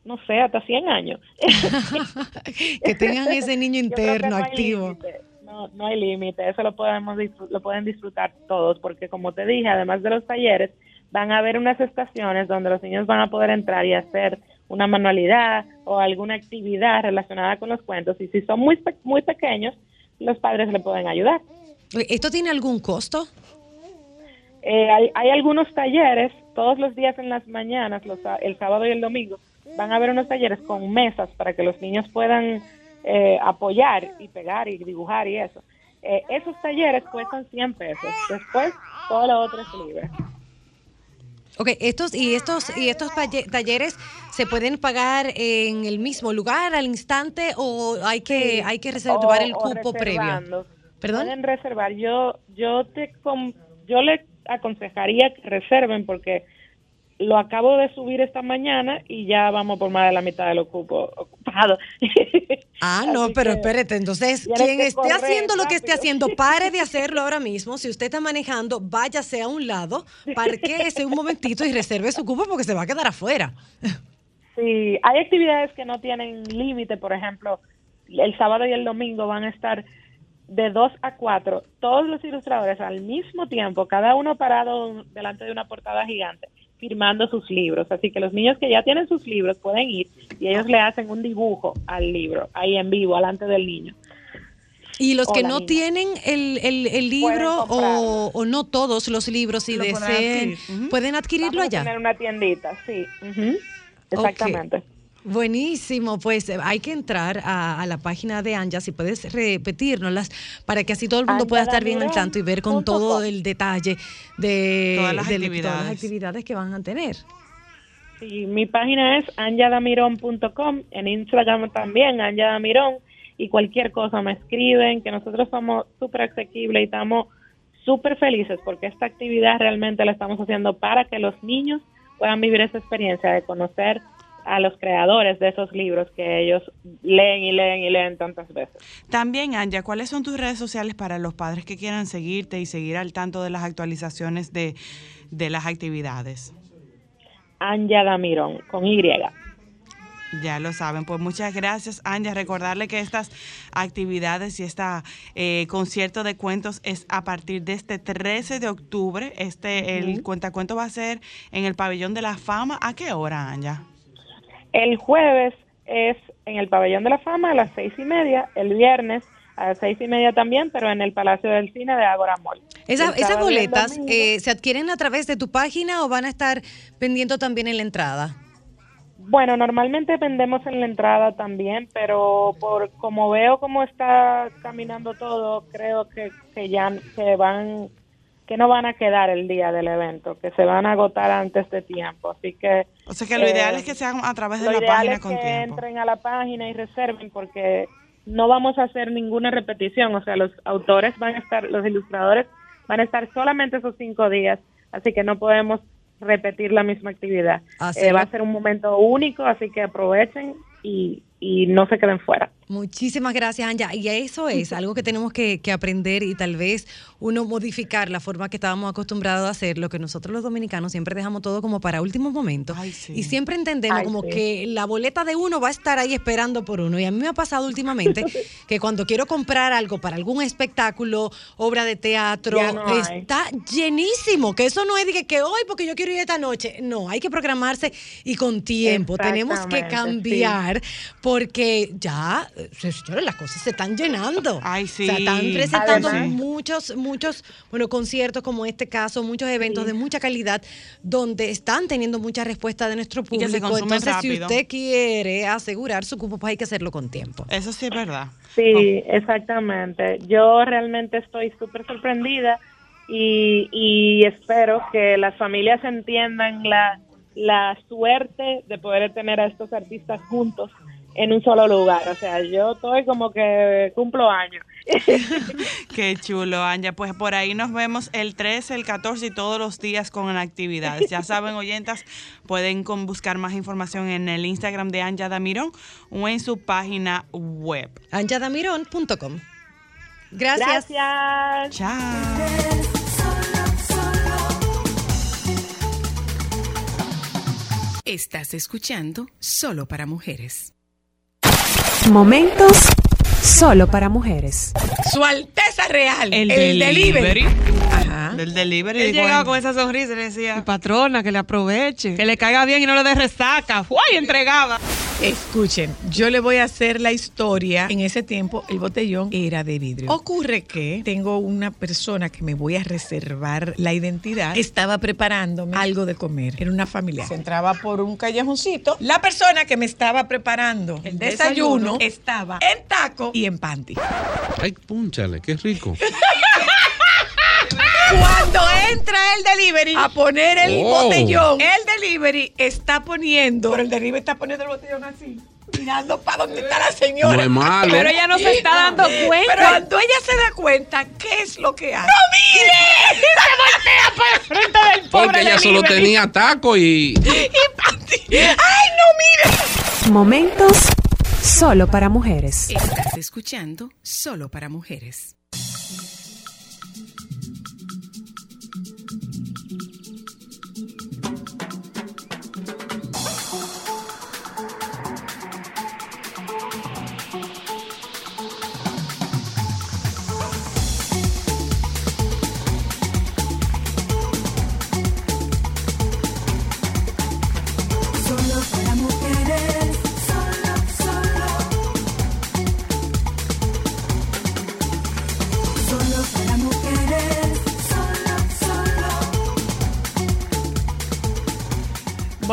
Speaker 14: no sé, hasta 100 años.
Speaker 2: que tengan ese niño
Speaker 14: que
Speaker 2: interno
Speaker 14: no
Speaker 2: activo.
Speaker 14: límite, No, no hay límite, eso lo podemos lo pueden disfrutar todos, porque como te dije, además de los talleres, van a haber unas estaciones donde los niños van a poder entrar y hacer una manualidad o alguna actividad relacionada con los cuentos. Y si son muy, pe- muy pequeños, los padres le pueden ayudar.
Speaker 2: ¿Esto tiene algún costo?
Speaker 14: Eh, hay, hay algunos talleres, todos los días en las mañanas, los, el sábado y el domingo, van a haber unos talleres con mesas para que los niños puedan eh, apoyar y pegar y dibujar y eso. Eh, esos talleres cuestan 100 pesos. Después, todo lo otro es libre.
Speaker 2: Ok, estos y estos y estos talle- talleres se pueden pagar en el mismo lugar al instante o hay que
Speaker 14: Sí.
Speaker 2: hay que reservar
Speaker 14: O-
Speaker 2: el cupo previo.
Speaker 14: Pueden reservar. Yo, yo te, yo le aconsejaría que reserven porque lo acabo de subir esta mañana y ya vamos por más de la mitad de los cupos ocupados.
Speaker 2: Ah, no,
Speaker 14: Así
Speaker 2: pero
Speaker 14: que
Speaker 2: espérate, entonces quien esté
Speaker 14: correr
Speaker 2: haciendo lo que esté haciendo, pare de hacerlo ahora mismo. Si usted está manejando, váyase a un lado, parquéese un momentito y reserve su cupo porque se va a quedar afuera.
Speaker 14: Sí, hay actividades que no tienen límite, por ejemplo, el sábado y el domingo van a estar de 2 a 4, todos los ilustradores al mismo tiempo, cada uno parado delante de una portada gigante, firmando sus libros. Así que los niños que ya tienen sus libros pueden ir y ellos le hacen un dibujo al libro, ahí en vivo, delante del niño.
Speaker 2: Y los
Speaker 14: O
Speaker 2: que no
Speaker 14: niña.
Speaker 2: tienen el, el- el libro o, o no todos los libros, si
Speaker 14: Lo
Speaker 2: desean,
Speaker 14: adquirir.
Speaker 2: pueden adquirirlo
Speaker 14: Vamos a
Speaker 2: allá.
Speaker 14: tener una tiendita, sí. Exactamente.
Speaker 2: Buenísimo, pues eh, hay que entrar a, a la página de Anja, si puedes repetírnoslas, para que así todo el mundo pueda estar bien al tanto y ver con todo el detalle de,
Speaker 1: Todas las
Speaker 2: de lo- todas
Speaker 1: actividades.
Speaker 2: las actividades que van a tener.
Speaker 14: Sí, mi página es anjadamiron.com, en Instagram también, anjadamiron, y cualquier cosa me escriben, que nosotros somos súper asequibles y estamos súper felices porque esta actividad realmente la estamos haciendo para que los niños puedan vivir esa experiencia de conocer a los creadores de esos libros que ellos leen y leen y leen tantas veces.
Speaker 1: También, Anja, ¿cuáles son tus redes sociales para los padres que quieran seguirte y seguir al tanto de las actualizaciones de, de las actividades?
Speaker 14: Anja Damirón, con Y.
Speaker 1: Ya lo saben, pues muchas gracias, Anja. Recordarle que estas actividades y este concierto de cuentos es a partir de este 13 de octubre. Este, el
Speaker 14: Ujú.
Speaker 1: cuentacuento va a ser en el Pabellón de la Fama. ¿A qué hora, Anja?
Speaker 14: El jueves es en el Pabellón de la Fama a las seis y media, el viernes a las seis y media también, pero en el Palacio del Cine de Agora Mall.
Speaker 2: Esa- esas boletas eh, se adquieren a través de tu página o van a estar pendiendo también en la entrada.
Speaker 14: Bueno, normalmente vendemos en la entrada también, pero por como veo cómo está caminando todo, creo que, que ya que van que no van a quedar el día del evento, que se van a agotar antes de tiempo, así que
Speaker 1: O sea que lo ideal
Speaker 14: eh,
Speaker 1: es que se hagan a través de la página
Speaker 14: es
Speaker 1: con
Speaker 14: que
Speaker 1: tiempo.
Speaker 14: entren a la página y reserven porque no vamos a hacer ninguna repetición, o sea, los autores van a estar, los ilustradores van a estar solamente esos cinco días, así que no podemos repetir la misma actividad.
Speaker 2: Hacerlo.
Speaker 14: Eh, va a ser un momento único, así que aprovechen y, y no se queden fuera.
Speaker 2: Muchísimas gracias, Anja. Y eso es algo que tenemos que, que aprender y tal vez uno modificar la forma que estábamos acostumbrados a hacer, lo que nosotros los dominicanos siempre dejamos todo como para último momento. Y siempre entendemos
Speaker 15: Ay,
Speaker 2: como
Speaker 15: sí.
Speaker 2: que la boleta de uno va a estar ahí esperando por uno. Y a mí me ha pasado últimamente que cuando quiero comprar algo para algún espectáculo, obra de teatro,
Speaker 15: no
Speaker 2: está llenísimo. Que eso no es de que, hoy porque yo quiero ir esta noche. No, hay que programarse y con tiempo. Tenemos que cambiar porque ya, señores, las cosas se están llenando.
Speaker 1: Ay, sí.
Speaker 2: O sea, están presentando
Speaker 1: Además-
Speaker 2: muchos, muchos, bueno, conciertos como este caso, muchos eventos de mucha calidad, donde están teniendo mucha respuesta de nuestro
Speaker 1: Y que se
Speaker 2: público. Entonces, si usted quiere asegurar su cupo, pues hay que hacerlo con tiempo.
Speaker 1: Eso sí es verdad.
Speaker 14: Sí, exactamente. Yo realmente estoy súper sorprendida y, y espero que las familias entiendan la, la suerte de poder tener a estos artistas juntos en un solo lugar. O sea, yo estoy como que cumplo años.
Speaker 1: Qué chulo, Anja. Pues por ahí nos vemos el 13, el 14 y todos los días con actividades. Ya saben, oyentas, pueden con- buscar más información en el Instagram de Anja Damirón o en su página web.
Speaker 2: anjadamirón.com. Gracias.
Speaker 14: Gracias.
Speaker 1: Chao.
Speaker 16: Estás escuchando Solo para Mujeres.
Speaker 17: Momentos solo para mujeres.
Speaker 18: Su Alteza Real.
Speaker 1: El,
Speaker 18: El, delivery.
Speaker 1: Ajá. Del delivery.
Speaker 18: Él llegaba con esa sonrisa y le decía, patrona, que le aproveche, que le caiga bien y no le dé resaca. ¡Uy! Entregaba. Escuchen, yo le voy a hacer la historia. En ese tiempo el botellón era de vidrio. Ocurre que tengo una persona que me voy a reservar la identidad. Estaba preparándome algo de comer. Era una familia. Se entraba por un callejoncito. La persona que me estaba preparando el desayuno,
Speaker 19: desayuno.
Speaker 18: estaba en taco y en panty.
Speaker 19: Ay, púnchale, qué rico.
Speaker 18: Cuando entra el delivery a poner el
Speaker 19: Oh.
Speaker 18: botellón, el delivery está poniendo, pero el delivery está poniendo el botellón así. Mirando para dónde está la señora.
Speaker 19: No es malo.
Speaker 18: Pero ella no se está dando cuenta. Pero cuando ella se da cuenta, ¿qué es lo que hace? ¡No mire! Se voltea para el frente del pobre
Speaker 19: Porque ella solo tenía taco y.
Speaker 18: Y panty. ¡Ay, no mire!
Speaker 17: Momentos solo para mujeres.
Speaker 16: Estás escuchando Solo para Mujeres.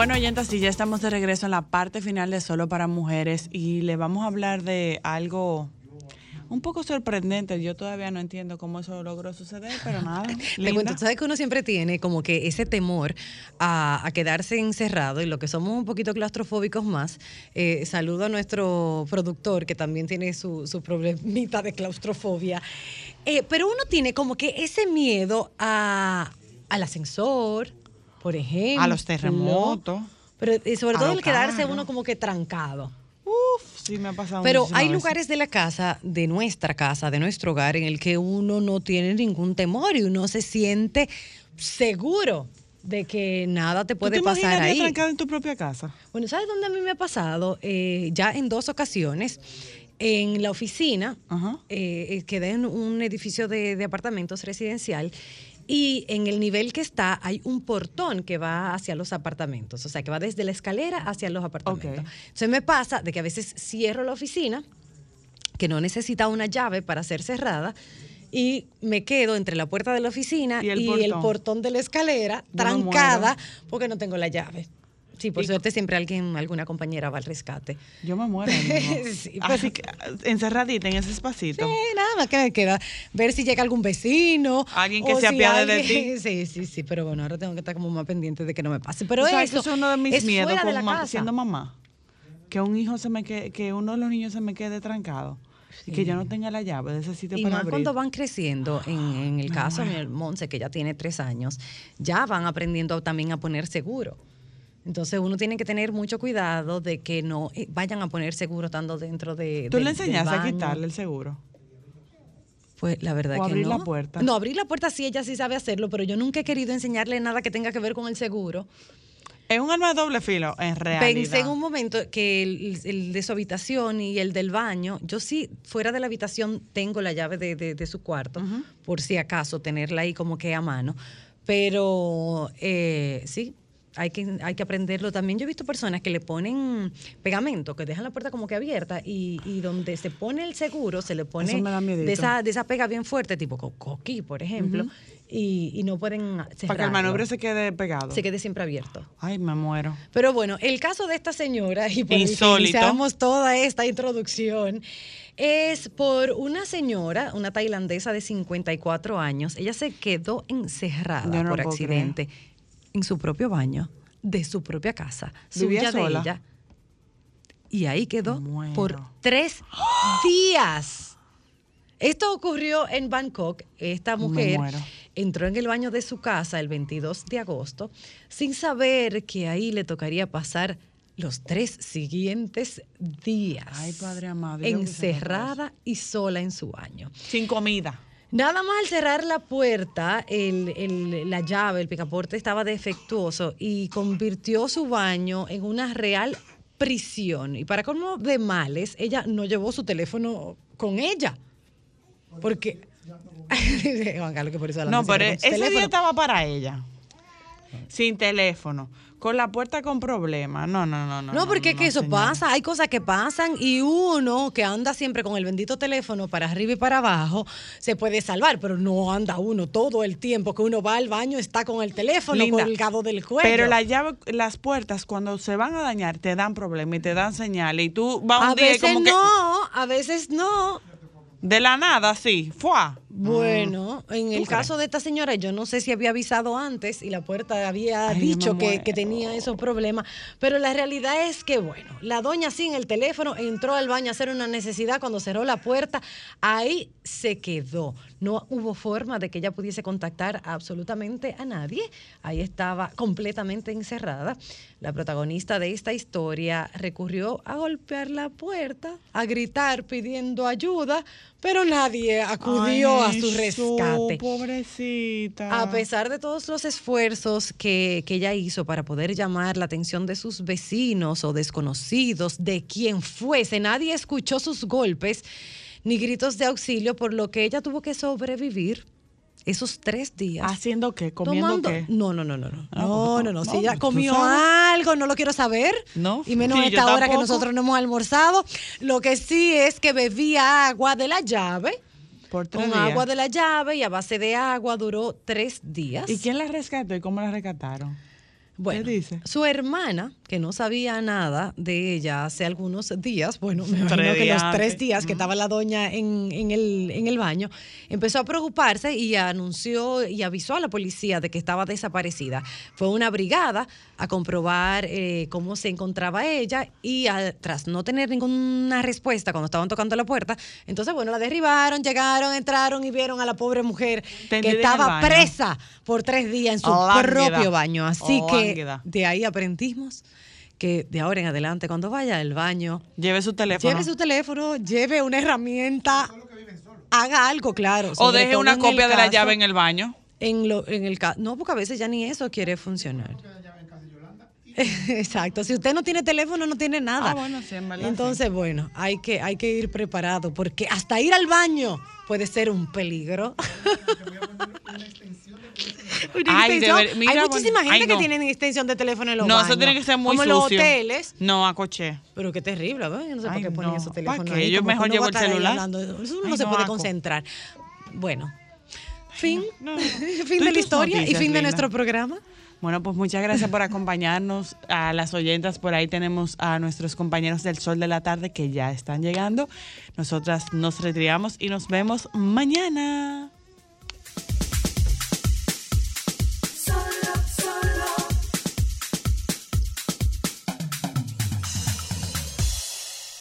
Speaker 1: Bueno, oyentas, y ya estamos de regreso en la parte final de Solo para Mujeres y le vamos a hablar de algo un poco sorprendente. Yo todavía no entiendo cómo eso logró suceder, pero nada.
Speaker 2: Te cuento, sabes que uno siempre tiene como que ese temor a, a quedarse encerrado y lo que somos un poquito claustrofóbicos más. eh, saludo a nuestro productor que también tiene su, su problemita de claustrofobia. Eh, pero uno tiene como que ese miedo a, al ascensor, por ejemplo.
Speaker 1: A los terremotos.
Speaker 2: Pero eh, sobre todo el quedarse uno como que trancado.
Speaker 1: Uf, sí me ha pasado
Speaker 2: Pero hay
Speaker 1: veces.
Speaker 2: lugares de la casa, de nuestra casa, de nuestro hogar, en el que uno no tiene ningún temor y uno se siente seguro de que nada te
Speaker 1: ¿Tú
Speaker 2: puede
Speaker 1: te
Speaker 2: pasar ahí.
Speaker 1: trancado en tu propia casa?
Speaker 2: Bueno, ¿sabes dónde a mí me ha pasado? Eh, ya en dos ocasiones. En la oficina, eh, eh, quedé en un edificio de, de apartamentos residencial y en el nivel que está hay un portón que va hacia los apartamentos, o sea, que va desde la escalera hacia los apartamentos. Entonces me pasa de que a veces cierro la oficina, que no necesita una llave para ser cerrada, y me quedo entre la puerta de la oficina
Speaker 1: Y
Speaker 2: y
Speaker 1: el
Speaker 2: el,
Speaker 1: portón.
Speaker 2: portón de la escalera,
Speaker 1: Yo
Speaker 2: trancada, porque no tengo la llave. Sí, por
Speaker 1: Y-
Speaker 2: suerte siempre alguien, alguna compañera va al rescate.
Speaker 1: Yo me muero. amigo.
Speaker 2: Sí, pero-
Speaker 1: Así que encerradita en ese espacito.
Speaker 2: Sí, nada más que me queda ver si llega algún vecino.
Speaker 1: Alguien que se apiade de
Speaker 2: alguien- Sí, sí, sí, pero bueno, ahora tengo que estar como más pendiente de que no me pase. Pero eso,
Speaker 1: eso es uno de mis miedos
Speaker 2: de la
Speaker 1: ma- siendo mamá. Que un hijo se me quede, que uno de los niños se me quede trancado. Y que yo no tenga la llave de ese sitio
Speaker 2: Y
Speaker 1: para
Speaker 2: más
Speaker 1: abrir.
Speaker 2: cuando van creciendo, en, en el caso de Monse, que ya tiene tres años, ya van aprendiendo también a poner seguro. Entonces uno tiene que tener mucho cuidado de que no eh, vayan a poner seguro estando dentro de.
Speaker 1: ¿Tú
Speaker 2: del-
Speaker 1: le enseñaste a quitarle el seguro?
Speaker 2: Pues la verdad
Speaker 1: O
Speaker 2: que
Speaker 1: abrir
Speaker 2: no.
Speaker 1: la puerta.
Speaker 2: No, abrir la puerta sí, ella sí sabe hacerlo, pero yo nunca he querido enseñarle nada que tenga que ver con el seguro.
Speaker 1: Es un arma de doble filo, en realidad.
Speaker 2: Pensé en un momento que el, el de su habitación y el del baño, yo sí, fuera de la habitación tengo la llave de, de- de su cuarto, por si acaso tenerla ahí como que a mano. Pero eh, sí, hay que, hay que aprenderlo también. Yo he visto personas que le ponen pegamento, que dejan la puerta como que abierta y, y donde se pone el seguro, se le pone de esa, de esa pega bien fuerte, tipo co- coquí, por ejemplo, y, y no pueden
Speaker 1: Para que el manubrio se quede pegado.
Speaker 2: Se quede siempre abierto.
Speaker 1: Ay, me muero.
Speaker 2: Pero bueno, el caso de esta señora, y por iniciamos toda esta introducción, es por una señora, una tailandesa de 54 años. Ella se quedó encerrada
Speaker 1: no
Speaker 2: por accidente en su propio baño, de su propia casa,
Speaker 1: ¿Vivía
Speaker 2: suya de
Speaker 1: sola?
Speaker 2: ella. Y ahí quedó por tres días. Esto ocurrió en Bangkok. Esta mujer entró en el baño de su casa el 22 de agosto sin saber que ahí le tocaría pasar los tres siguientes días.
Speaker 1: Ay, Padre amado.
Speaker 2: encerrada y sola en su baño.
Speaker 1: Sin comida.
Speaker 2: Nada más al cerrar la puerta, el- el- la llave, el picaporte estaba defectuoso y convirtió su baño en una real prisión. Y para colmo de males, ella no llevó su teléfono con ella. Porque. Juan Carlos, que por eso
Speaker 1: No,
Speaker 2: hablando
Speaker 1: pero ese día estaba para ella. Sin teléfono. Con la puerta con problemas. No, no, no, no.
Speaker 2: No, porque es que eso
Speaker 1: señora.
Speaker 2: pasa, hay cosas que pasan y uno que anda siempre con el bendito teléfono para arriba y para abajo se puede salvar, pero no anda uno todo el tiempo que uno va al baño está con el teléfono
Speaker 1: Linda,
Speaker 2: colgado del cuello.
Speaker 1: Pero la llave, las puertas cuando se van a dañar te dan problemas y te dan señales y tú vas un
Speaker 2: a
Speaker 1: día y
Speaker 2: veces
Speaker 1: como que
Speaker 2: no, a veces no.
Speaker 1: de la nada, sí, fuá.
Speaker 2: Bueno, en el
Speaker 1: ¿Tú
Speaker 2: caso de esta señora, yo no sé si había avisado antes y la puerta había
Speaker 1: Ay,
Speaker 2: dicho que, tenía esos problemas, pero la realidad es que, bueno, la doña sin el teléfono entró al baño a hacer una necesidad, cuando cerró la puerta, ahí se quedó. No hubo forma de que ella pudiese contactar absolutamente a nadie. Ahí estaba completamente encerrada. La protagonista de esta historia recurrió a golpear la puerta, a gritar pidiendo ayuda, pero nadie acudió
Speaker 1: Ay,
Speaker 2: su
Speaker 1: Su,
Speaker 2: rescate.
Speaker 1: pobrecita.
Speaker 2: A pesar de todos los esfuerzos que, que ella hizo para poder llamar la atención de sus vecinos o desconocidos, de quien fuese, nadie escuchó sus golpes ni gritos de auxilio, por lo que ella tuvo que sobrevivir esos tres días.
Speaker 1: ¿Haciendo qué? ¿Comiendo
Speaker 2: tomando-
Speaker 1: qué?
Speaker 2: No, no, no, no, no.
Speaker 1: Ah,
Speaker 2: no, no, no. Si ella
Speaker 1: pues,
Speaker 2: comió algo, no lo quiero saber.
Speaker 1: No.
Speaker 2: Y menos
Speaker 1: Sí,
Speaker 2: a esta hora que nosotros no hemos almorzado. Lo que sí es que bebía agua de la llave.
Speaker 1: Por tres
Speaker 2: Con
Speaker 1: días.
Speaker 2: agua de la llave y a base de agua duró tres días.
Speaker 1: ¿Y quién la rescató y cómo la rescataron?
Speaker 2: Bueno,
Speaker 1: ¿Qué dice?
Speaker 2: su hermana, que no sabía nada de ella hace algunos días, bueno, me imagino que los tres días que estaba la doña en, en el, en el baño, empezó a preocuparse y anunció y avisó a la policía de que estaba desaparecida. Fue una brigada a comprobar eh, cómo se encontraba ella y a- tras no tener ninguna respuesta cuando estaban tocando la puerta, entonces, bueno, la derribaron, llegaron, entraron y vieron a la pobre mujer
Speaker 1: Tendida
Speaker 2: que estaba presa por tres días en su propio baño. Así que de ahí aprendimos que de ahora en adelante, cuando vaya al baño,
Speaker 1: Lleve su teléfono.
Speaker 2: lleve su teléfono, lleve una herramienta, haga algo, claro.
Speaker 1: o deje una copia de la llave en el baño.
Speaker 2: En, lo, en el ca- No, porque a veces ya ni eso quiere funcionar. Exacto. Si usted no tiene teléfono, no tiene nada.
Speaker 1: Ah, bueno, sí, en verdad,
Speaker 2: Entonces, bueno, hay que, hay que ir preparado porque hasta ir al baño puede ser un peligro. Una
Speaker 1: Ay, ver- mira,
Speaker 2: Hay
Speaker 1: bueno,
Speaker 2: muchísima gente
Speaker 1: ay,
Speaker 2: que tiene extensión de teléfono en los
Speaker 1: No,
Speaker 2: baños.
Speaker 1: eso tiene que ser muy
Speaker 2: Como en los
Speaker 1: sucio.
Speaker 2: hoteles.
Speaker 1: No, acoché.
Speaker 2: Pero qué terrible, ¿verdad? Yo no sé por qué ponen
Speaker 1: no.
Speaker 2: esos
Speaker 1: ¿Pa'
Speaker 2: teléfonos
Speaker 1: qué?
Speaker 2: ahí.
Speaker 1: Yo
Speaker 2: como
Speaker 1: mejor llevo el
Speaker 2: a
Speaker 1: celular.
Speaker 2: hablando. Eso uno
Speaker 1: Ay,
Speaker 2: no se puede
Speaker 1: aco.
Speaker 2: concentrar. Bueno. Fin. fin de la historia y fin de nuestro programa.
Speaker 1: Bueno, pues muchas gracias por acompañarnos. A las oyentas por ahí tenemos a nuestros compañeros del Sol de la Tarde que ya están llegando. Nosotras nos retiramos y nos vemos mañana.